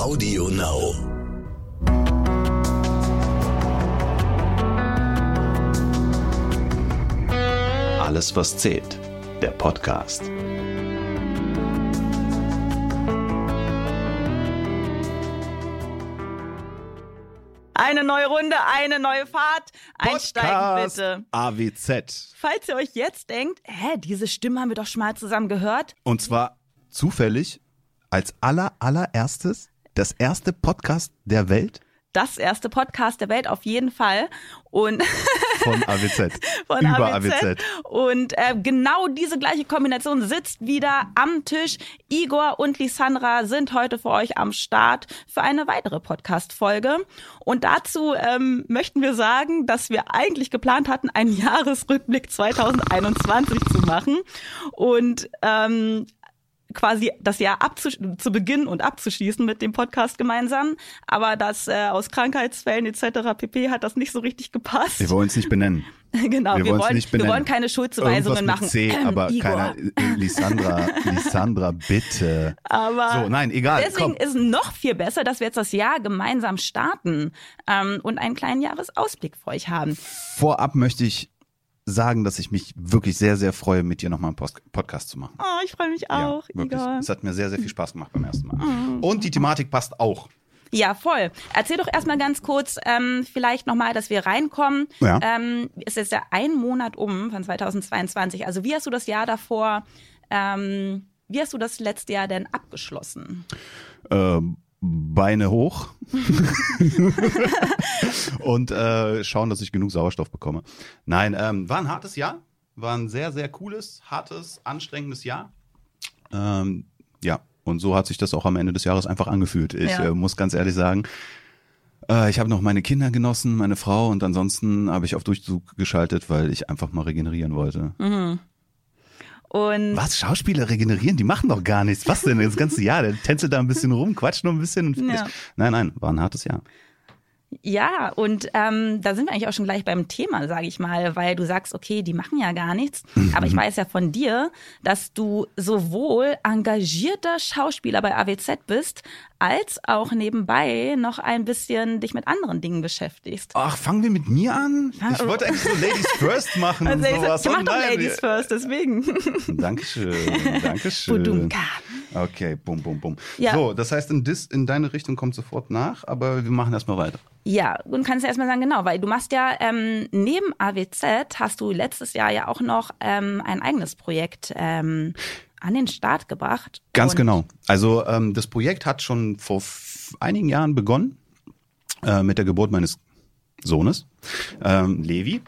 Audio Now. Alles, was zählt. Der Podcast. Eine neue Runde, eine neue Fahrt. Einsteigen Podcast bitte. AWZ. Falls ihr euch jetzt denkt, hä, diese Stimme haben wir doch schon mal zusammen gehört. Und zwar zufällig als aller allererstes das erste Podcast der Welt Das erste Podcast der Welt auf jeden Fall. Und von AWZ. von Über AWZ. AWZ. Und äh, genau diese gleiche Kombination sitzt wieder am Tisch. Igor und Lisandra sind heute für euch am Start für eine weitere Podcast-Folge. Und dazu ähm, möchten wir sagen, dass wir eigentlich geplant hatten, einen Jahresrückblick 2021 zu machen. Und ähm, quasi das Jahr abzusch- zu beginnen und abzuschließen mit dem Podcast gemeinsam. Aber das äh, aus Krankheitsfällen etc. pp. hat das nicht so richtig gepasst. Wir wollen es nicht benennen. Genau, Wir wir, wollen, nicht wir benennen. wollen keine Schuldzuweisungen machen. C, Ähm, aber Igor. keiner. äh, Lisandra, Lisandra, bitte. Aber So, nein, egal. deswegen Komm. ist es noch viel besser, dass wir jetzt das Jahr gemeinsam starten ähm, und einen kleinen Jahresausblick für euch haben. Vorab möchte ich sagen, dass ich mich wirklich sehr, sehr freue, mit dir nochmal einen Post Podcast zu machen. Oh, ich freue mich auch, ja, wirklich. Igor. Es hat mir sehr, sehr viel Spaß gemacht beim ersten Mal. Und die Thematik passt auch. Ja, voll. Erzähl doch erstmal ganz kurz, ähm, vielleicht nochmal, dass wir reinkommen. Ja. Ähm, es ist ja ein Monat um von 2022. Also wie hast du das Jahr davor, ähm, wie hast du das letzte Jahr denn abgeschlossen? ähm, Beine hoch und äh, schauen, dass ich genug Sauerstoff bekomme. Nein, ähm, war ein hartes Jahr, war ein sehr, sehr cooles, hartes, anstrengendes Jahr. Ähm, ja, und so hat sich das auch am Ende des Jahres einfach angefühlt. Ich Ja. äh, muss ganz ehrlich sagen, äh, ich habe noch meine Kinder genossen, meine Frau und ansonsten habe ich auf Durchzug geschaltet, weil ich einfach mal regenerieren wollte. Und Was? Schauspieler regenerieren? Die machen doch gar nichts. Was denn das ganze Jahr? Der tänzelt da ein bisschen rum, quatscht noch ein bisschen. Und Ja. Nein, nein, war ein hartes Jahr. Ja, und ähm, da sind wir eigentlich auch schon gleich beim Thema, sage ich mal, weil du sagst, okay, die machen ja gar nichts. Aber ich weiß ja von dir, dass du sowohl engagierter Schauspieler bei AWZ bist, als auch nebenbei noch ein bisschen dich mit anderen Dingen beschäftigst. Ach, fangen wir mit mir an? Ich wollte eigentlich so Ladies First machen und Also, sowas. ich mach Oh doch nein, Ladies first, deswegen. Dankeschön, Dankeschön. Budumka. Okay, bum, bum, bum. Ja. So, das heißt, in, dis, in deine Richtung kommt sofort nach, aber wir machen erstmal weiter. Ja, und kannst ja erstmal sagen, genau, weil du machst ja ähm, neben AWZ hast du letztes Jahr ja auch noch ähm, ein eigenes Projekt ähm, an den Start gebracht. Ganz genau. Also ähm, das Projekt hat schon vor einigen Jahren begonnen äh, mit der Geburt meines Sohnes, ähm, Levi.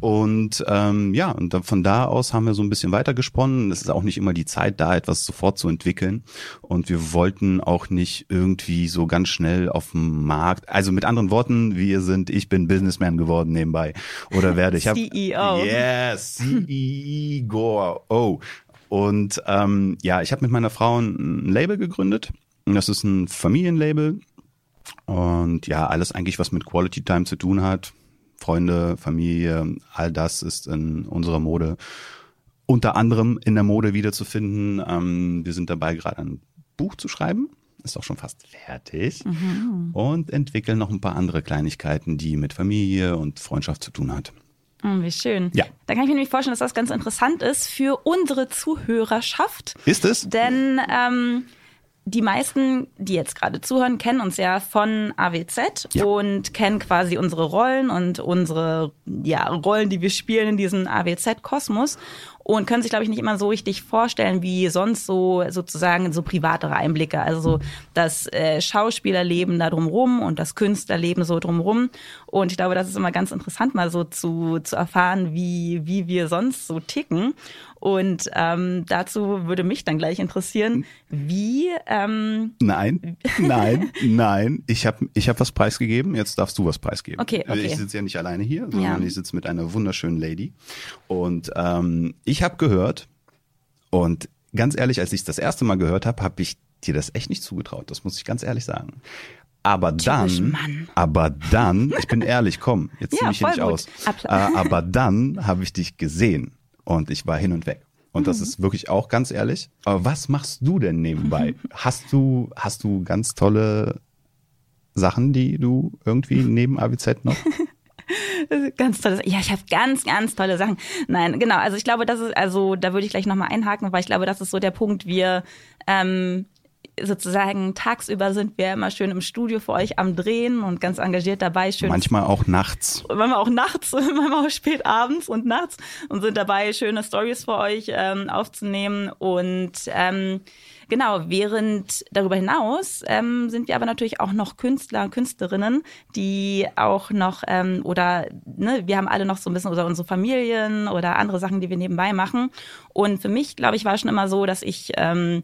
Und ähm, ja, und von da aus haben wir so ein bisschen weitergesponnen. Es ist auch nicht immer die Zeit da, etwas sofort zu entwickeln. Und wir wollten auch nicht irgendwie so ganz schnell auf dem Markt. Also mit anderen Worten, wir sind, ich bin Businessman geworden nebenbei. Oder werde ich. hab- CEO. Yes, CEO. Und ähm, ja, ich habe mit meiner Frau ein Label gegründet. Das ist ein Familienlabel. Und ja, alles eigentlich, was mit Quality Time zu tun hat. Freunde, Familie, all das ist in unserer Mode unter anderem in der Mode wiederzufinden. Ähm, wir sind dabei, gerade ein Buch zu schreiben. Ist auch schon fast fertig. Und entwickeln noch ein paar andere Kleinigkeiten, die mit Familie und Freundschaft zu tun hat. Oh, wie schön. Ja. Da kann ich mir nämlich vorstellen, dass das ganz interessant ist für unsere Zuhörerschaft. Ist es? Denn ähm, die meisten, die jetzt gerade zuhören, kennen uns ja von AWZ Ja. und kennen quasi unsere Rollen und unsere ja, Rollen, die wir spielen in diesem AWZ-Kosmos und können sich, glaube ich, nicht immer so richtig vorstellen, wie sonst so sozusagen so privatere Einblicke. Also so das äh, Schauspielerleben da drumrum und das Künstlerleben so drumrum. Und ich glaube, das ist immer ganz interessant, mal so zu, zu erfahren, wie, wie wir sonst so ticken. Und ähm, dazu würde mich dann gleich interessieren, wie ähm, Nein, nein, nein. Ich habe ich hab was preisgegeben, jetzt darfst du was preisgeben. Okay, okay. Ich sitze ja nicht alleine hier, sondern Ja. ich sitze mit einer wunderschönen Lady. Und ähm, ich habe gehört, und ganz ehrlich, als ich das erste Mal gehört habe, habe ich dir das echt nicht zugetraut. Das muss ich ganz ehrlich sagen. Aber dann, Mann. aber dann, ich bin ehrlich, komm, jetzt zieh Ja, mich hier nicht gut. aus. Äh, aber dann habe ich dich gesehen und ich war hin und weg. Und das ist wirklich auch ganz ehrlich. Aber was machst du denn nebenbei? Hast du, hast du ganz tolle Sachen, die du irgendwie neben ABZ noch? Ganz tolle Ja, ich habe ganz, ganz tolle Sachen. Nein, genau. Also ich glaube, das ist, also da würde ich gleich nochmal einhaken, weil ich glaube, das ist so der Punkt, wir ähm, sozusagen tagsüber sind wir immer schön im Studio für euch am Drehen und ganz engagiert dabei. Schön Manchmal auch nachts. Manchmal auch nachts, manchmal auch spät abends und nachts und sind dabei, schöne Stories für euch ähm, aufzunehmen. Und ähm, genau, während darüber hinaus ähm, sind wir aber natürlich auch noch Künstler und Künstlerinnen, die auch noch ähm, oder ne, wir haben alle noch so ein bisschen oder unsere Familien oder andere Sachen, die wir nebenbei machen. Und für mich, glaube ich, war schon immer so, dass ich ähm,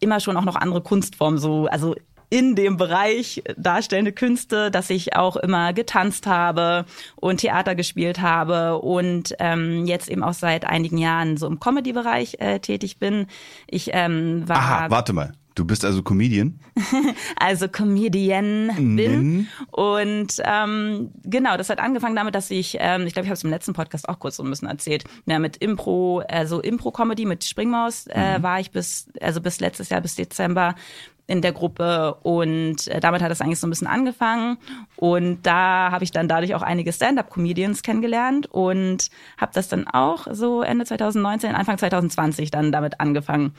immer schon auch noch andere Kunstformen so, also in dem Bereich darstellende Künste, dass ich auch immer getanzt habe und Theater gespielt habe und ähm, jetzt eben auch seit einigen Jahren so im Comedy-Bereich äh, tätig bin. Ich ähm, war. Aha, warte mal. Du bist also Comedian? also Comedian bin. Und ähm, genau, das hat angefangen damit, dass ich, ähm, ich glaube, ich habe es im letzten Podcast auch kurz so ein bisschen erzählt, ja, mit Impro, also Impro-Comedy mit Springmaus äh, mhm. war ich bis, also bis letztes Jahr, bis Dezember in der Gruppe und äh, damit hat es eigentlich so ein bisschen angefangen und da habe ich dann dadurch auch einige Stand-up-Comedians kennengelernt und habe das dann auch so Ende 2019, Anfang 2020 dann damit angefangen,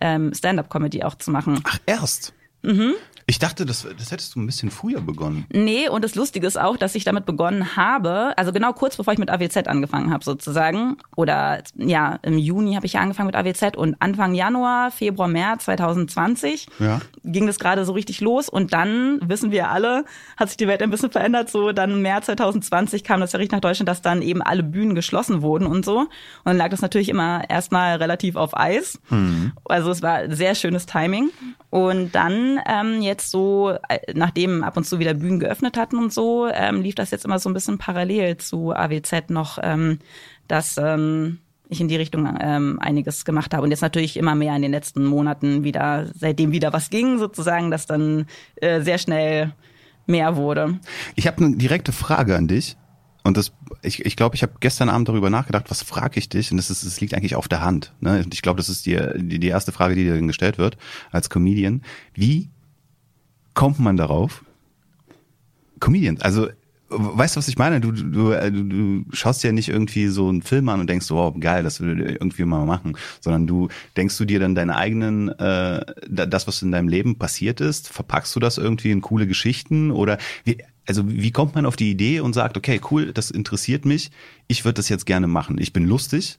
ähm, Stand-up-Comedy auch zu machen. Ach erst? Mhm. Ich dachte, das, das hättest du ein bisschen früher begonnen. Nee, und das Lustige ist auch, dass ich damit begonnen habe, also genau kurz bevor ich mit AWZ angefangen habe sozusagen, oder ja, im Juni habe ich ja angefangen mit AWZ und Anfang Januar, Februar, März 2020 ja. ging das gerade so richtig los und dann, wissen wir alle, hat sich die Welt ein bisschen verändert, so dann im März 2020 kam das ja richtig nach Deutschland, dass dann eben alle Bühnen geschlossen wurden und so und dann lag das natürlich immer erstmal relativ auf Eis. Mhm. Also es war sehr schönes Timing und dann ähm, jetzt so, äh, nachdem ab und zu wieder Bühnen geöffnet hatten und so, ähm, lief das jetzt immer so ein bisschen parallel zu AWZ noch, ähm, dass ähm, ich in die Richtung ähm, einiges gemacht habe. Und jetzt natürlich immer mehr in den letzten Monaten wieder, seitdem wieder was ging, sozusagen, dass dann äh, sehr schnell mehr wurde. Ich habe eine direkte Frage an dich. Und das, ich, ich glaube, ich habe gestern Abend darüber nachgedacht, was frage ich dich? Und das, ist, das liegt eigentlich auf der Hand. Ne? Und ich glaube, das ist die, die, die erste Frage, die dir gestellt wird als Comedian. Wie kommt man darauf? Comedian, also weißt du, was ich meine? Du, du, äh, du, du schaust ja nicht irgendwie so einen Film an und denkst, so, oh, geil, das würde irgendwie mal machen, sondern du denkst du dir dann deine eigenen, äh, das, was in deinem Leben passiert ist, verpackst du das irgendwie in coole Geschichten oder wie, also wie kommt man auf die Idee und sagt, okay, cool, das interessiert mich, ich würde das jetzt gerne machen. Ich bin lustig,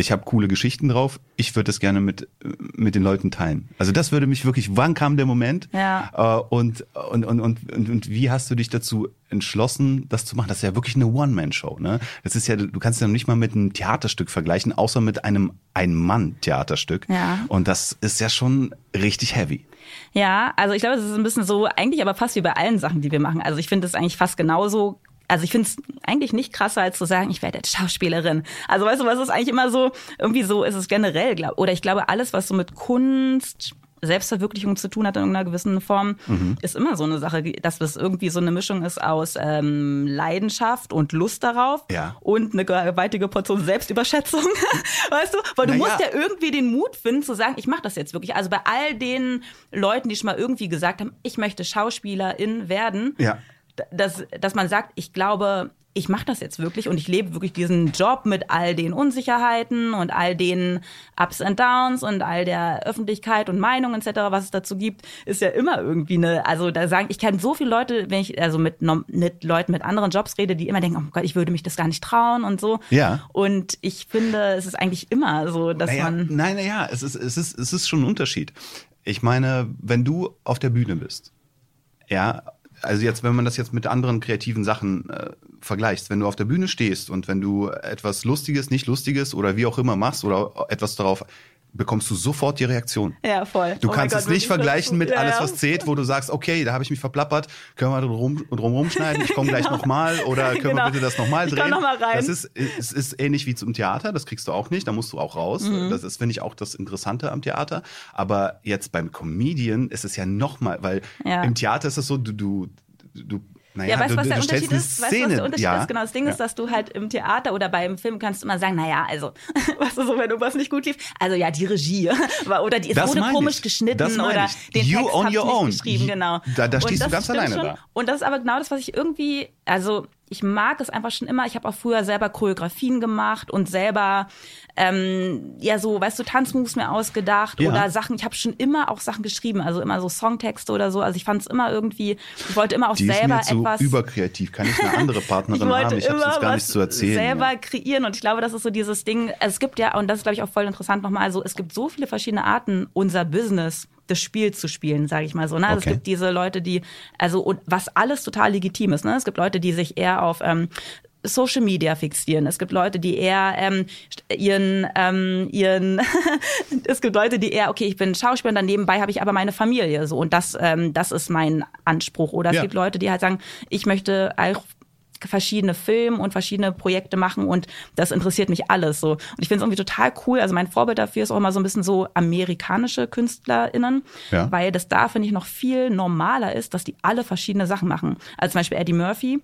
ich habe coole Geschichten drauf, ich würde das gerne mit, mit den Leuten teilen. Also das würde mich wirklich, wann kam der Moment? Ja. Äh, und, und, und, und, und, und wie hast du dich dazu entschlossen, das zu machen? Das ist ja wirklich eine One-Man-Show. Ne? Das ist ja, du kannst ja nicht mal mit einem Theaterstück vergleichen, außer mit einem Ein-Mann-Theaterstück. Ja. Und das ist ja schon richtig heavy. Ja, also ich glaube, es ist ein bisschen so, eigentlich aber fast wie bei allen Sachen, die wir machen. Also ich finde es eigentlich fast genauso also ich finde es eigentlich nicht krasser, als zu sagen, ich werde jetzt Schauspielerin. Also weißt du, was ist eigentlich immer so, irgendwie so ist es generell, glaub, oder ich glaube, alles, was so mit Kunst, Selbstverwirklichung zu tun hat in irgendeiner gewissen Form, mhm. ist immer so eine Sache, dass es irgendwie so eine Mischung ist aus ähm, Leidenschaft und Lust darauf ja. und eine gewaltige Portion Selbstüberschätzung. weißt du? Weil du Na musst ja. ja irgendwie den Mut finden zu sagen, ich mache das jetzt wirklich. Also bei all den Leuten, die schon mal irgendwie gesagt haben, ich möchte Schauspielerin werden, ja dass, dass man sagt, ich glaube, ich mache das jetzt wirklich und ich lebe wirklich diesen Job mit all den Unsicherheiten und all den Ups and Downs und all der Öffentlichkeit und Meinung etc., was es dazu gibt, ist ja immer irgendwie eine, also da sagen, ich kenne so viele Leute, wenn ich also mit, mit Leuten mit anderen Jobs rede, die immer denken, oh Gott, ich würde mich das gar nicht trauen und so. Ja. Und ich finde, es ist eigentlich immer so, dass naja, man. Nein, naja, es ist, es ist, es ist schon ein Unterschied. Ich meine, wenn du auf der Bühne bist, ja, also jetzt, wenn man das jetzt mit anderen kreativen Sachen äh, vergleichst, wenn du auf der Bühne stehst und wenn du etwas Lustiges, nicht Lustiges oder wie auch immer machst oder etwas darauf bekommst du sofort die Reaktion. Ja, voll. Du oh kannst es nicht vergleichen mit ja, alles, was zählt, wo du sagst, okay, da habe ich mich verplappert, können wir drum, drum rumschneiden, ich komme gleich genau. nochmal oder können genau. wir bitte das nochmal drehen? Ich noch mal rein. Das ist, es ist ähnlich wie zum Theater, das kriegst du auch nicht, da musst du auch raus. Mhm. Das ist, finde ich, auch das Interessante am Theater. Aber jetzt beim Comedian ist es ja nochmal, weil ja. im Theater ist es so, du, du, du Naja, ja, weißt du, was der Unterschied ist? Weißt du, was der Unterschied ja. ist? Genau, das Ding Ja. ist, dass du halt im Theater oder beim Film kannst du immer sagen, naja, also, weißt du, so, wenn irgendwas nicht gut lief, also ja, die Regie, war- oder die, es wurde komisch ich. geschnitten oder den You Text on your own. geschrieben, genau. Da- da stehst du ganz alleine schon. da. Und das ist aber genau das, was ich irgendwie, also ich mag es einfach schon immer. Ich habe auch früher selber Choreografien gemacht und selber ähm, ja so, weißt du, Tanzmoves mir ausgedacht Ja. oder Sachen. Ich habe schon immer auch Sachen geschrieben, also immer so Songtexte oder so. Also ich fand es immer irgendwie, ich wollte immer auch Die ist selber mir zu etwas. überkreativ. Kann ich eine andere Partnerin ich haben? Ich habe jetzt gar nichts zu erzählen. selber kreieren und ich glaube, das ist so dieses Ding. Es gibt ja und das ist glaube ich auch voll interessant nochmal. Also es gibt so viele verschiedene Arten, unser Business das Spiel zu spielen, sage ich mal so. Ne? Also Okay. Es gibt diese Leute, die also was alles total legitim ist. Ne? Es gibt Leute, die sich eher auf ähm, Social Media fixieren. Es gibt Leute, die eher ähm, ihren ähm, ihren es gibt Leute, die eher okay, ich bin Schauspieler, dann nebenbei habe ich aber meine Familie so und das ähm, das ist mein Anspruch. Oder es Ja. gibt Leute, die halt sagen, ich möchte auch verschiedene Filme und verschiedene Projekte machen und das interessiert mich alles so. Und ich finde es irgendwie total cool. Also mein Vorbild dafür ist auch immer so ein bisschen so amerikanische KünstlerInnen, Ja. weil das da, finde ich, noch viel normaler ist, dass die alle verschiedene Sachen machen. Also zum Beispiel Eddie Murphy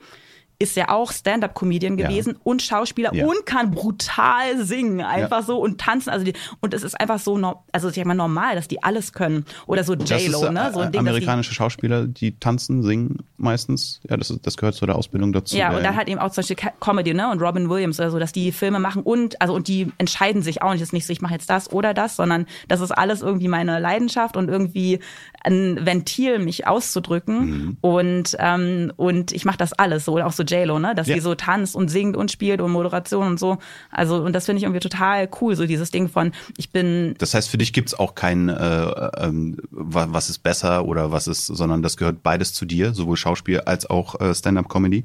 ist ja auch Stand-up-Comedian Ja. gewesen und Schauspieler Ja. und kann brutal singen, einfach Ja. so und tanzen. Also die, und es ist einfach so, no- also ich sag mal normal, dass die alles können. Oder so J-Lo, ist, ne? So ein äh, Ding, dass die, amerikanische Schauspieler, die tanzen, singen meistens. Ja, das, ist, das gehört zu der Ausbildung dazu. Ja, und dann halt eben auch zum Beispiel Comedy, ne? Und Robin Williams oder so, dass die Filme machen und, also und die entscheiden sich auch nicht, das ist nicht so, ich mache jetzt das oder das, sondern das ist alles irgendwie meine Leidenschaft und irgendwie ein Ventil, mich auszudrücken. Mhm. Und, ähm, und ich mache das alles so. Auch so J-Lo, ne? Dass Ja. die so tanzt und singt und spielt und Moderation und so. Also, und das finde ich irgendwie total cool, so dieses Ding von, ich bin Das heißt, für dich gibt's auch kein, äh, wa- was ist besser oder was ist, sondern das gehört beides zu dir, sowohl Schauspiel als auch äh, Stand-up-Comedy.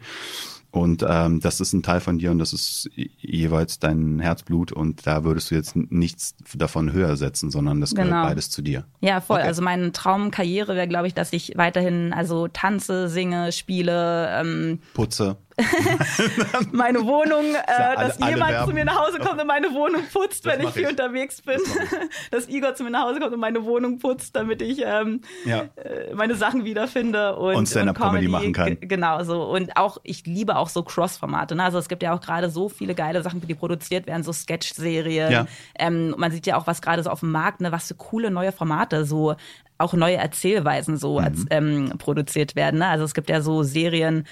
Und ähm, das ist ein Teil von dir und das ist jeweils dein Herzblut und da würdest du jetzt nichts davon höher setzen, sondern das gehört Genau. beides zu dir. Ja, voll. Okay. Also meine Traumkarriere wäre, glaube ich, dass ich weiterhin also tanze, singe, spiele, ähm, Putze. meine Wohnung, äh, alle- dass jemand werben. zu mir nach Hause kommt und meine Wohnung putzt, Das wenn ich viel ich. unterwegs bin. Dass Igor zu mir nach Hause kommt und meine Wohnung putzt, damit ich ähm, Ja. äh, meine Sachen wiederfinde und, Und Stand-up-Comedy machen kann. Genau so. Und auch, ich liebe auch so Cross-Formate. Ne? Also es gibt ja auch gerade so viele geile Sachen, die produziert werden, so Sketch-Serien. Ja. Ähm, man sieht ja auch, was gerade so auf dem Markt, ne, was für coole neue Formate, so auch neue Erzählweisen so Mhm. als, ähm, produziert werden. Ne? Also es gibt ja so Serien,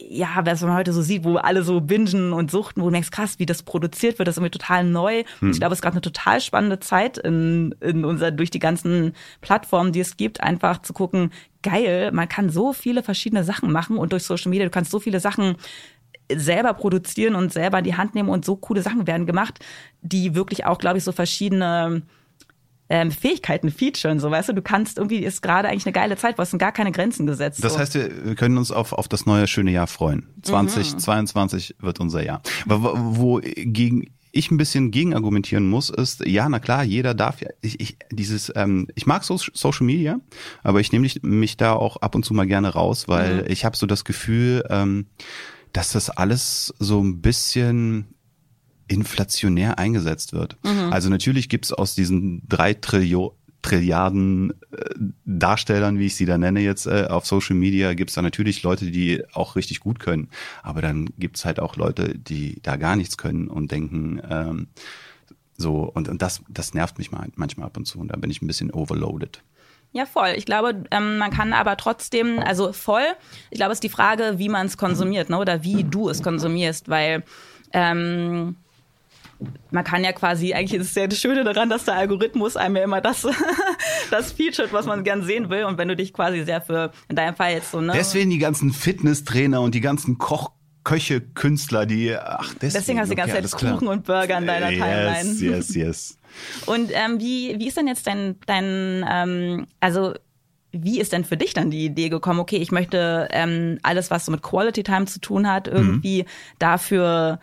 ja, was man heute so sieht, wo alle so bingen und suchten, wo du merkst, krass, wie das produziert wird, das ist irgendwie total neu. Und ich glaube, es ist gerade eine total spannende Zeit in, in unser, durch die ganzen Plattformen, die es gibt, einfach zu gucken, geil, man kann so viele verschiedene Sachen machen und durch Social Media, du kannst so viele Sachen selber produzieren und selber in die Hand nehmen und so coole Sachen werden gemacht, die wirklich auch, glaube ich, so verschiedene ähm, Fähigkeiten featuren, so weißt du, du kannst irgendwie, ist gerade eigentlich eine geile Zeit, wo es sind gar keine Grenzen gesetzt. Das so. heißt, wir können uns auf, auf das neue schöne Jahr freuen. 2022 wird unser Jahr. Wo, wo- gegen ich ein bisschen gegen argumentieren muss, ist, ja, na klar, jeder darf ja, ich, ich, dieses, ähm, ich mag so, Social Media, aber ich nehme mich- mich da auch ab und zu mal gerne raus, weil ich habe so das Gefühl, ähm, dass das alles so ein bisschen inflationär eingesetzt wird. Also natürlich gibt's aus diesen drei Trillio Trilliarden äh, Darstellern, wie ich sie da nenne jetzt äh, auf Social Media, gibt's da natürlich Leute, die auch richtig gut können. Aber dann gibt's halt auch Leute, die da gar nichts können und denken, ähm, so, und, und das, das nervt mich mal, manchmal ab und zu. Und da bin ich ein bisschen overloaded. Ja, voll. Ich glaube, ähm, man kann aber trotzdem, also voll, ich glaube, es ist die Frage, wie man es konsumiert, ne? oder wie du es konsumierst, weil ähm, man kann ja quasi, eigentlich ist es ja das Schöne daran, dass der Algorithmus einem ja immer das, das featuret, was man gern sehen will. Und wenn du dich quasi sehr für, in deinem Fall jetzt so, ne? Deswegen die ganzen Fitnesstrainer und die ganzen Koch Köche, Künstler, die, ach, deswegen. Deswegen hast du die ganze okay, Zeit alles klar. Kuchen und Burger in deiner Timeline. Yes, yes, yes. Und ähm, wie, wie ist denn jetzt dein, dein ähm, also wie ist denn für dich dann die Idee gekommen, okay, ich möchte ähm, alles, was so mit Quality Time zu tun hat, irgendwie dafür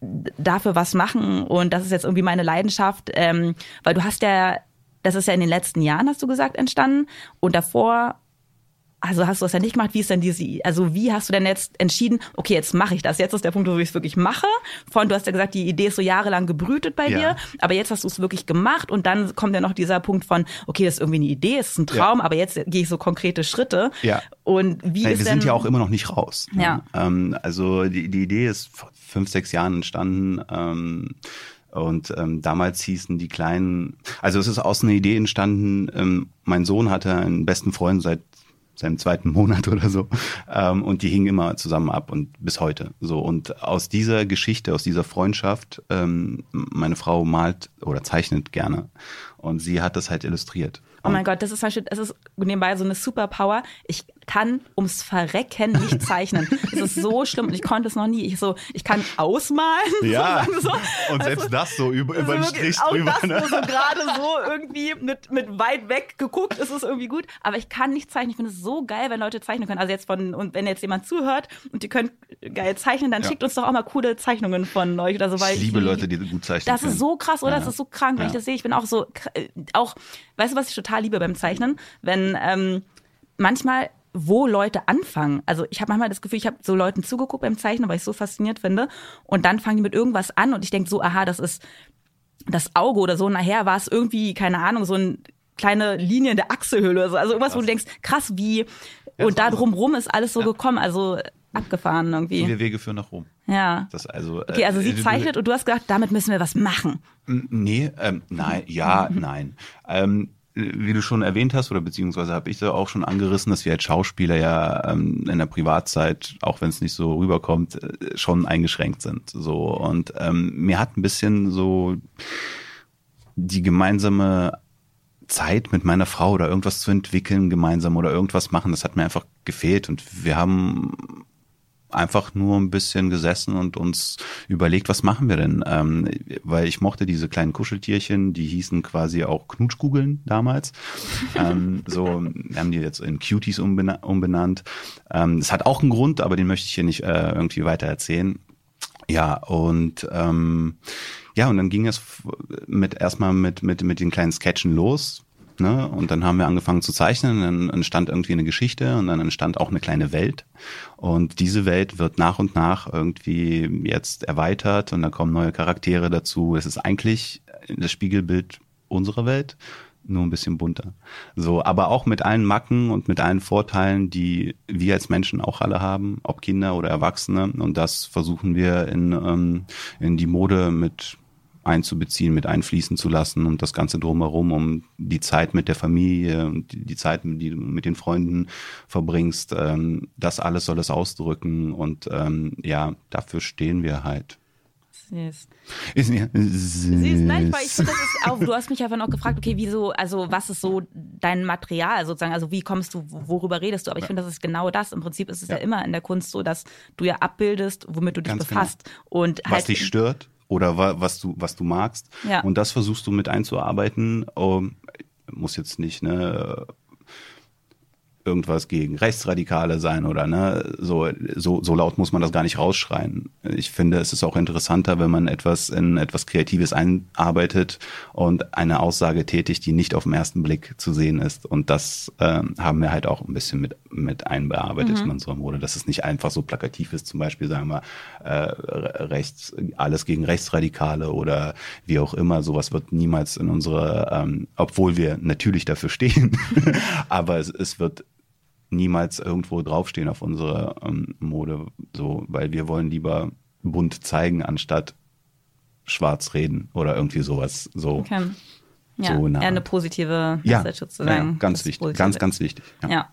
dafür was machen und das ist jetzt irgendwie meine Leidenschaft, ähm, weil du hast ja, das ist ja in den letzten Jahren, hast du gesagt, entstanden und davor also hast du das ja nicht gemacht. Wie ist denn diese, also wie hast du denn jetzt entschieden, okay, jetzt mache ich das. Jetzt ist der Punkt, wo ich es wirklich mache. Von, du hast ja gesagt, die Idee ist so jahrelang gebrütet bei Ja. dir, aber jetzt hast du es wirklich gemacht und dann kommt ja noch dieser Punkt von, okay, das ist irgendwie eine Idee, es ist ein Traum, aber jetzt gehe ich so konkrete Schritte. Ja. Und wie Nein, ist wir denn, sind ja auch immer noch nicht raus. ne? Ja. Ähm, also die, die Idee ist vor fünf, sechs Jahren entstanden. Ähm, und ähm, damals hießen die kleinen, also es ist aus einer Idee entstanden, ähm, mein Sohn hatte einen besten Freund seit seinem zweiten Monat oder so. Ähm, und die hingen immer zusammen ab und bis heute. So. Und aus dieser Geschichte, aus dieser Freundschaft, ähm, meine Frau malt oder zeichnet gerne. Und sie hat das halt illustriert. Oh mein Gott, das ist, das ist nebenbei so eine Superpower. Ich kann ums Verrecken nicht zeichnen. Das ist so schlimm und ich konnte es noch nie. Ich so, ich kann ausmalen. Ja. so. Und Also, selbst das so über, über den also Strich auch drüber. das ne? so gerade so irgendwie mit, mit weit weg geguckt, ist es irgendwie gut. Aber ich kann nicht zeichnen. Ich finde es so geil, wenn Leute zeichnen können. Also jetzt von, und wenn jetzt jemand zuhört und die können geil zeichnen, dann Ja. schickt uns doch auch mal coole Zeichnungen von euch oder so. Weil Ich liebe Leute, die gut zeichnen das können. ist so krass, oder? Ja. Das ist so krank, wenn Ja. ich das sehe. Ich bin auch so, auch, weißt du, was ich total liebe beim Zeichnen? Wenn ähm, manchmal wo Leute anfangen. Also ich habe manchmal das Gefühl, ich habe so Leuten zugeguckt beim Zeichnen, weil ich es so fasziniert finde. Und dann fangen die mit irgendwas an und ich denke so, aha, das ist das Auge oder so. Nachher war es irgendwie, keine Ahnung, so ein kleine Linie in der Achselhöhle oder so. Also irgendwas, wo du denkst, krass, wie. und da drumrum ist alles so gekommen. Also abgefahren irgendwie. Viele Wege führen nach Rom. Ja. Das also, Okay, also sie äh, zeichnet und du hast gedacht, damit müssen wir was machen. Nee, ähm, nein, ja, nein. Ähm, wie du schon erwähnt hast, oder beziehungsweise habe ich da auch schon angerissen, dass wir als Schauspieler ja ähm, in der Privatzeit, auch wenn es nicht so rüberkommt, äh, schon eingeschränkt sind. So und ähm, mir hat ein bisschen so die gemeinsame Zeit mit meiner Frau oder irgendwas zu entwickeln gemeinsam oder irgendwas machen, das hat mir einfach gefehlt und wir haben einfach nur ein bisschen gesessen und uns überlegt, was machen wir denn? Ähm, weil ich mochte diese kleinen Kuscheltierchen, die hießen quasi auch Knutschkugeln damals. ähm, so haben die jetzt in Cuties umbena umbenannt. Ähm, das hat auch einen Grund, aber den möchte ich hier nicht äh, irgendwie weiter erzählen. Ja, und ähm, ja, und dann ging es mit erstmal mit, mit, mit den kleinen Sketchen los. Ne? Und dann haben wir angefangen zu zeichnen, dann entstand irgendwie eine Geschichte und dann entstand auch eine kleine Welt. Und diese Welt wird nach und nach irgendwie jetzt erweitert und da kommen neue Charaktere dazu. Es ist eigentlich das Spiegelbild unserer Welt, nur ein bisschen bunter. So, aber auch mit allen Macken und mit allen Vorteilen, die wir als Menschen auch alle haben, ob Kinder oder Erwachsene. Und das versuchen wir in, ähm, in die Mode mit einzubeziehen, mit einfließen zu lassen und das Ganze drumherum, um die Zeit mit der Familie und die Zeit, die du mit den Freunden verbringst, ähm, das alles soll es ausdrücken und ähm, ja, dafür stehen wir halt. Süß. Ist, ja, Sie ist, nein, ich, ich finde, das ist auch, du hast mich einfach noch gefragt, okay, wieso, also was ist so dein Material sozusagen, also wie kommst du, worüber redest du? Aber ich finde, das ist genau das. Im Prinzip ist es ja. Ja. immer in der Kunst so, dass du ja abbildest, womit du dich Ganz befasst. Und was halt, dich stört oder wa was du was du magst Ja. und das versuchst du mit einzuarbeiten um, muss jetzt nicht ne irgendwas gegen Rechtsradikale sein oder ne so so so laut muss man das gar nicht rausschreien. Ich finde, es ist auch interessanter, wenn man etwas in etwas Kreatives einarbeitet und eine Aussage tätigt, die nicht auf den ersten Blick zu sehen ist. Und das ähm, haben wir halt auch ein bisschen mit mit einbearbeitet in unserer Mode, dass es nicht einfach so plakativ ist. Zum Beispiel sagen wir äh, rechts alles gegen Rechtsradikale oder wie auch immer. Sowas wird niemals in unsere, ähm, obwohl wir natürlich dafür stehen, aber es, es wird niemals irgendwo draufstehen auf unsere ähm, Mode, so, weil wir wollen lieber bunt zeigen, anstatt schwarz reden oder irgendwie sowas. So, okay. ja, so eine eher eine positive ja, Message sozusagen. ja, ganz wichtig, Positive. ganz, ganz wichtig. Ja. Ja.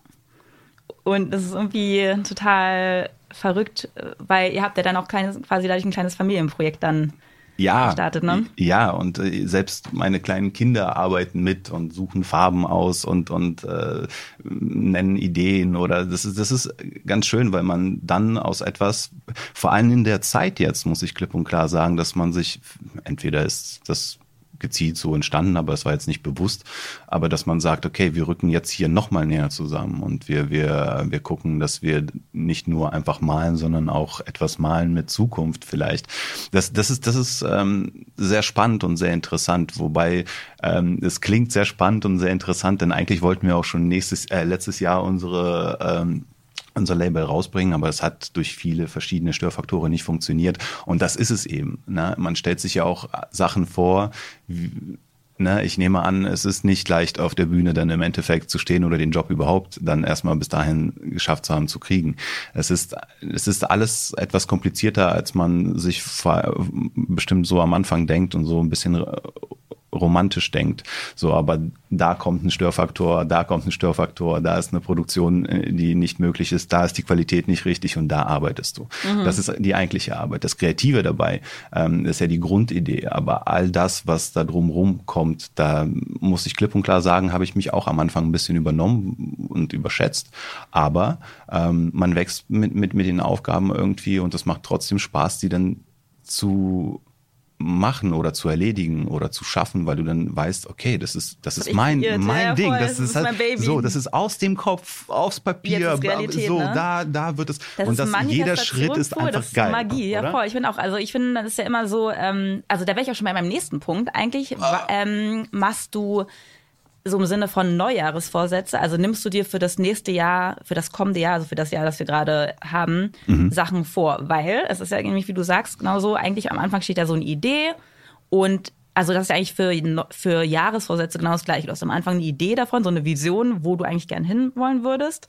Und das ist irgendwie total verrückt, weil ihr habt ja dann auch kleines, quasi dadurch ein kleines Familienprojekt dann ja, gestartet, ne? Ja, und äh, selbst meine kleinen Kinder arbeiten mit und suchen Farben aus und und äh, nennen Ideen oder das ist das ist ganz schön, weil man dann aus etwas, vor allem in der Zeit jetzt muss ich klipp und klar sagen, dass man sich entweder ist das gezielt so entstanden, aber es war jetzt nicht bewusst. Aber dass man sagt, okay, wir rücken jetzt hier nochmal näher zusammen und wir, wir, wir gucken, dass wir nicht nur einfach malen, sondern auch etwas malen mit Zukunft vielleicht. Das, das ist, das ist ähm, sehr spannend und sehr interessant, wobei ähm, es klingt sehr spannend und sehr interessant, denn eigentlich wollten wir auch schon nächstes, äh, letztes Jahr unsere ähm, unser Label rausbringen, aber es hat durch viele verschiedene Störfaktoren nicht funktioniert. Und das ist es eben. Ne? Man stellt sich ja auch Sachen vor, wie, ne? ich nehme an, es ist nicht leicht auf der Bühne dann im Endeffekt zu stehen oder den Job überhaupt dann erstmal bis dahin geschafft zu haben zu kriegen. Es ist, es ist alles etwas komplizierter, als man sich bestimmt so am Anfang denkt und so ein bisschen romantisch denkt. So, aber da kommt ein Störfaktor, da kommt ein Störfaktor, da ist eine Produktion, äh, die nicht möglich ist, da ist die Qualität nicht richtig und da arbeitest du. Mhm. Das ist die eigentliche Arbeit. Das Kreative dabei ähm, ist ja die Grundidee, aber all das, was da drumherum kommt, da muss ich klipp und klar sagen, habe ich mich auch am Anfang ein bisschen übernommen und überschätzt. Aber ähm, man wächst mit, mit, mit den Aufgaben irgendwie und es macht trotzdem Spaß, die dann zu machen oder zu erledigen oder zu schaffen, weil du dann weißt, okay, das ist das ist mein mein ja, Ding, voll, das, das, ist, halt so, das ist aus dem Kopf aufs Papier, so ne? da da wird es das und das jeder Schritt ist einfach das ist geil. Magie, ja voll. Ich finde auch, also ich finde, das ist ja immer so, ähm, also da wäre ich auch schon bei meinem nächsten Punkt. Eigentlich ah. ähm, machst du so im Sinne von Neujahresvorsätze? Also nimmst du dir für das nächste Jahr, für das kommende Jahr, also für das Jahr, das wir gerade haben, mhm. Sachen vor? Weil es ist ja irgendwie, wie du sagst, genauso, eigentlich am Anfang steht da so eine Idee und also das ist ja eigentlich für, für Jahresvorsätze genau das gleiche. Du hast am Anfang eine Idee davon, so eine Vision, wo du eigentlich gern hinwollen würdest.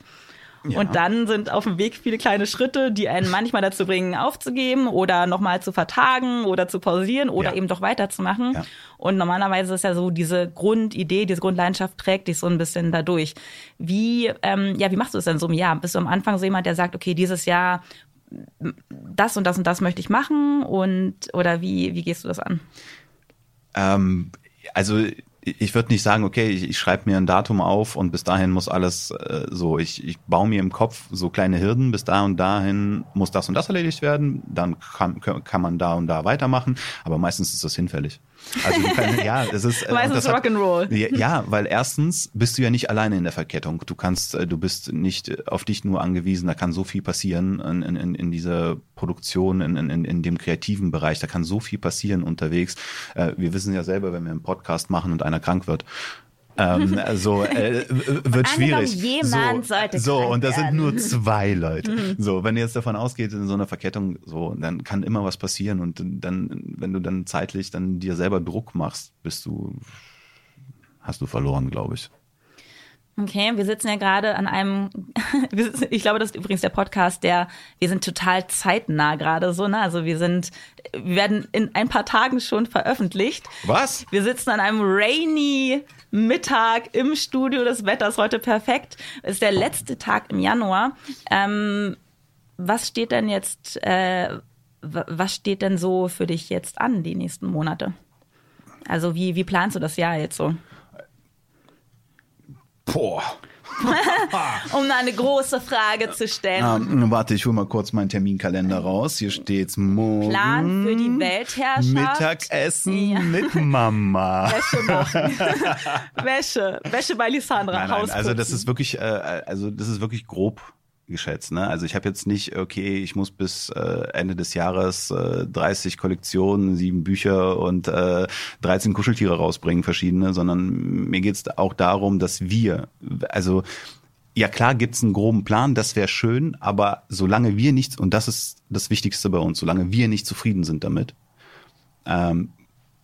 Ja. Und dann sind auf dem Weg viele kleine Schritte, die einen manchmal dazu bringen, aufzugeben oder nochmal zu vertagen oder zu pausieren oder ja. eben doch weiterzumachen. Ja. Und normalerweise ist ja so diese Grundidee, diese Grundleidenschaft trägt dich so ein bisschen dadurch. Wie, ähm, ja, wie machst du es denn so im Jahr? Bist du am Anfang so jemand, der sagt, okay, dieses Jahr das und das und das möchte ich machen und oder wie, wie gehst du das an? Ähm, also ich würde nicht sagen, okay, ich, ich schreibe mir ein Datum auf und bis dahin muss alles äh, so, ich, ich baue mir im Kopf so kleine Hürden, bis da und dahin muss das und das erledigt werden, dann kann, kann man da und da weitermachen, aber meistens ist das hinfällig. Also kann, ja, es ist äh, meistens Rock'n'Roll. Ja, ja, weil erstens bist du ja nicht alleine in der Verkettung. Du kannst, äh, du bist nicht auf dich nur angewiesen. Da kann so viel passieren in, in, in dieser Produktion, in, in, in dem kreativen Bereich. Da kann so viel passieren unterwegs. Äh, wir wissen ja selber, wenn wir einen Podcast machen und einer krank wird, ähm, also äh, wird schwierig. Jemand so, sollte so und das sind nur zwei Leute. Mhm. so, wenn du jetzt davon ausgeht in so einer Verkettung, so dann kann immer was passieren und dann, wenn du dann zeitlich dann dir selber Druck machst, bist du hast du verloren, glaube ich. Okay, wir sitzen ja gerade an einem, ich glaube, das ist übrigens der Podcast, der, wir sind total zeitnah gerade so, ne? Also wir sind, wir werden in ein paar Tagen schon veröffentlicht. Was? Wir sitzen an einem rainy Mittag im Studio. Das Wetter ist heute perfekt. Es ist der letzte Tag im Januar. Ähm, was steht denn jetzt, äh, was steht denn so für dich jetzt an, die nächsten Monate? Also wie, wie planst du das Jahr jetzt so? Boah. um eine große Frage zu stellen. Ähm, warte, ich hole mal kurz meinen Terminkalender raus. Hier steht's morgen. Plan für die Weltherrschaft. Mittagessen ja. mit Mama. Wäsche machen. Wäsche. Wäsche bei Lisandra. Nein, nein, also das ist wirklich, äh, also das ist wirklich grob geschätzt. Ne? Also ich habe jetzt nicht, okay, ich muss bis äh, Ende des Jahres äh, 30 Kollektionen, sieben Bücher und äh, 13 Kuscheltiere rausbringen, verschiedene, sondern mir geht es auch darum, dass wir, also ja klar gibt's einen groben Plan, das wäre schön, aber solange wir nichts, und das ist das Wichtigste bei uns, solange wir nicht zufrieden sind damit, ähm,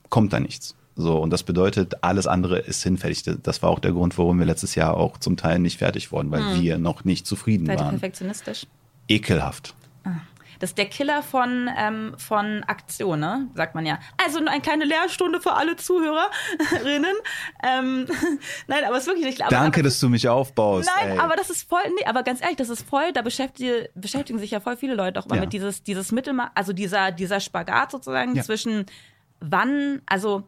kommt da nichts. So, und das bedeutet, alles andere ist hinfällig. Das war auch der Grund, warum wir letztes Jahr auch zum Teil nicht fertig wurden, weil hm. wir noch nicht zufrieden Seid waren. perfektionistisch? Ekelhaft. Ah. Das ist der Killer von, ähm, von Aktion, ne? sagt man ja. Also nur eine kleine Lehrstunde für alle Zuhörerinnen. ähm, nein, aber es ist wirklich nicht. Aber, Danke, aber, dass du mich aufbaust. Nein, ey. aber das ist voll, nee, aber ganz ehrlich, das ist voll, da beschäftigen, beschäftigen sich ja voll viele Leute auch immer ja. mit dieses, dieses Mittelmaß, also dieser, dieser Spagat sozusagen ja. zwischen wann, also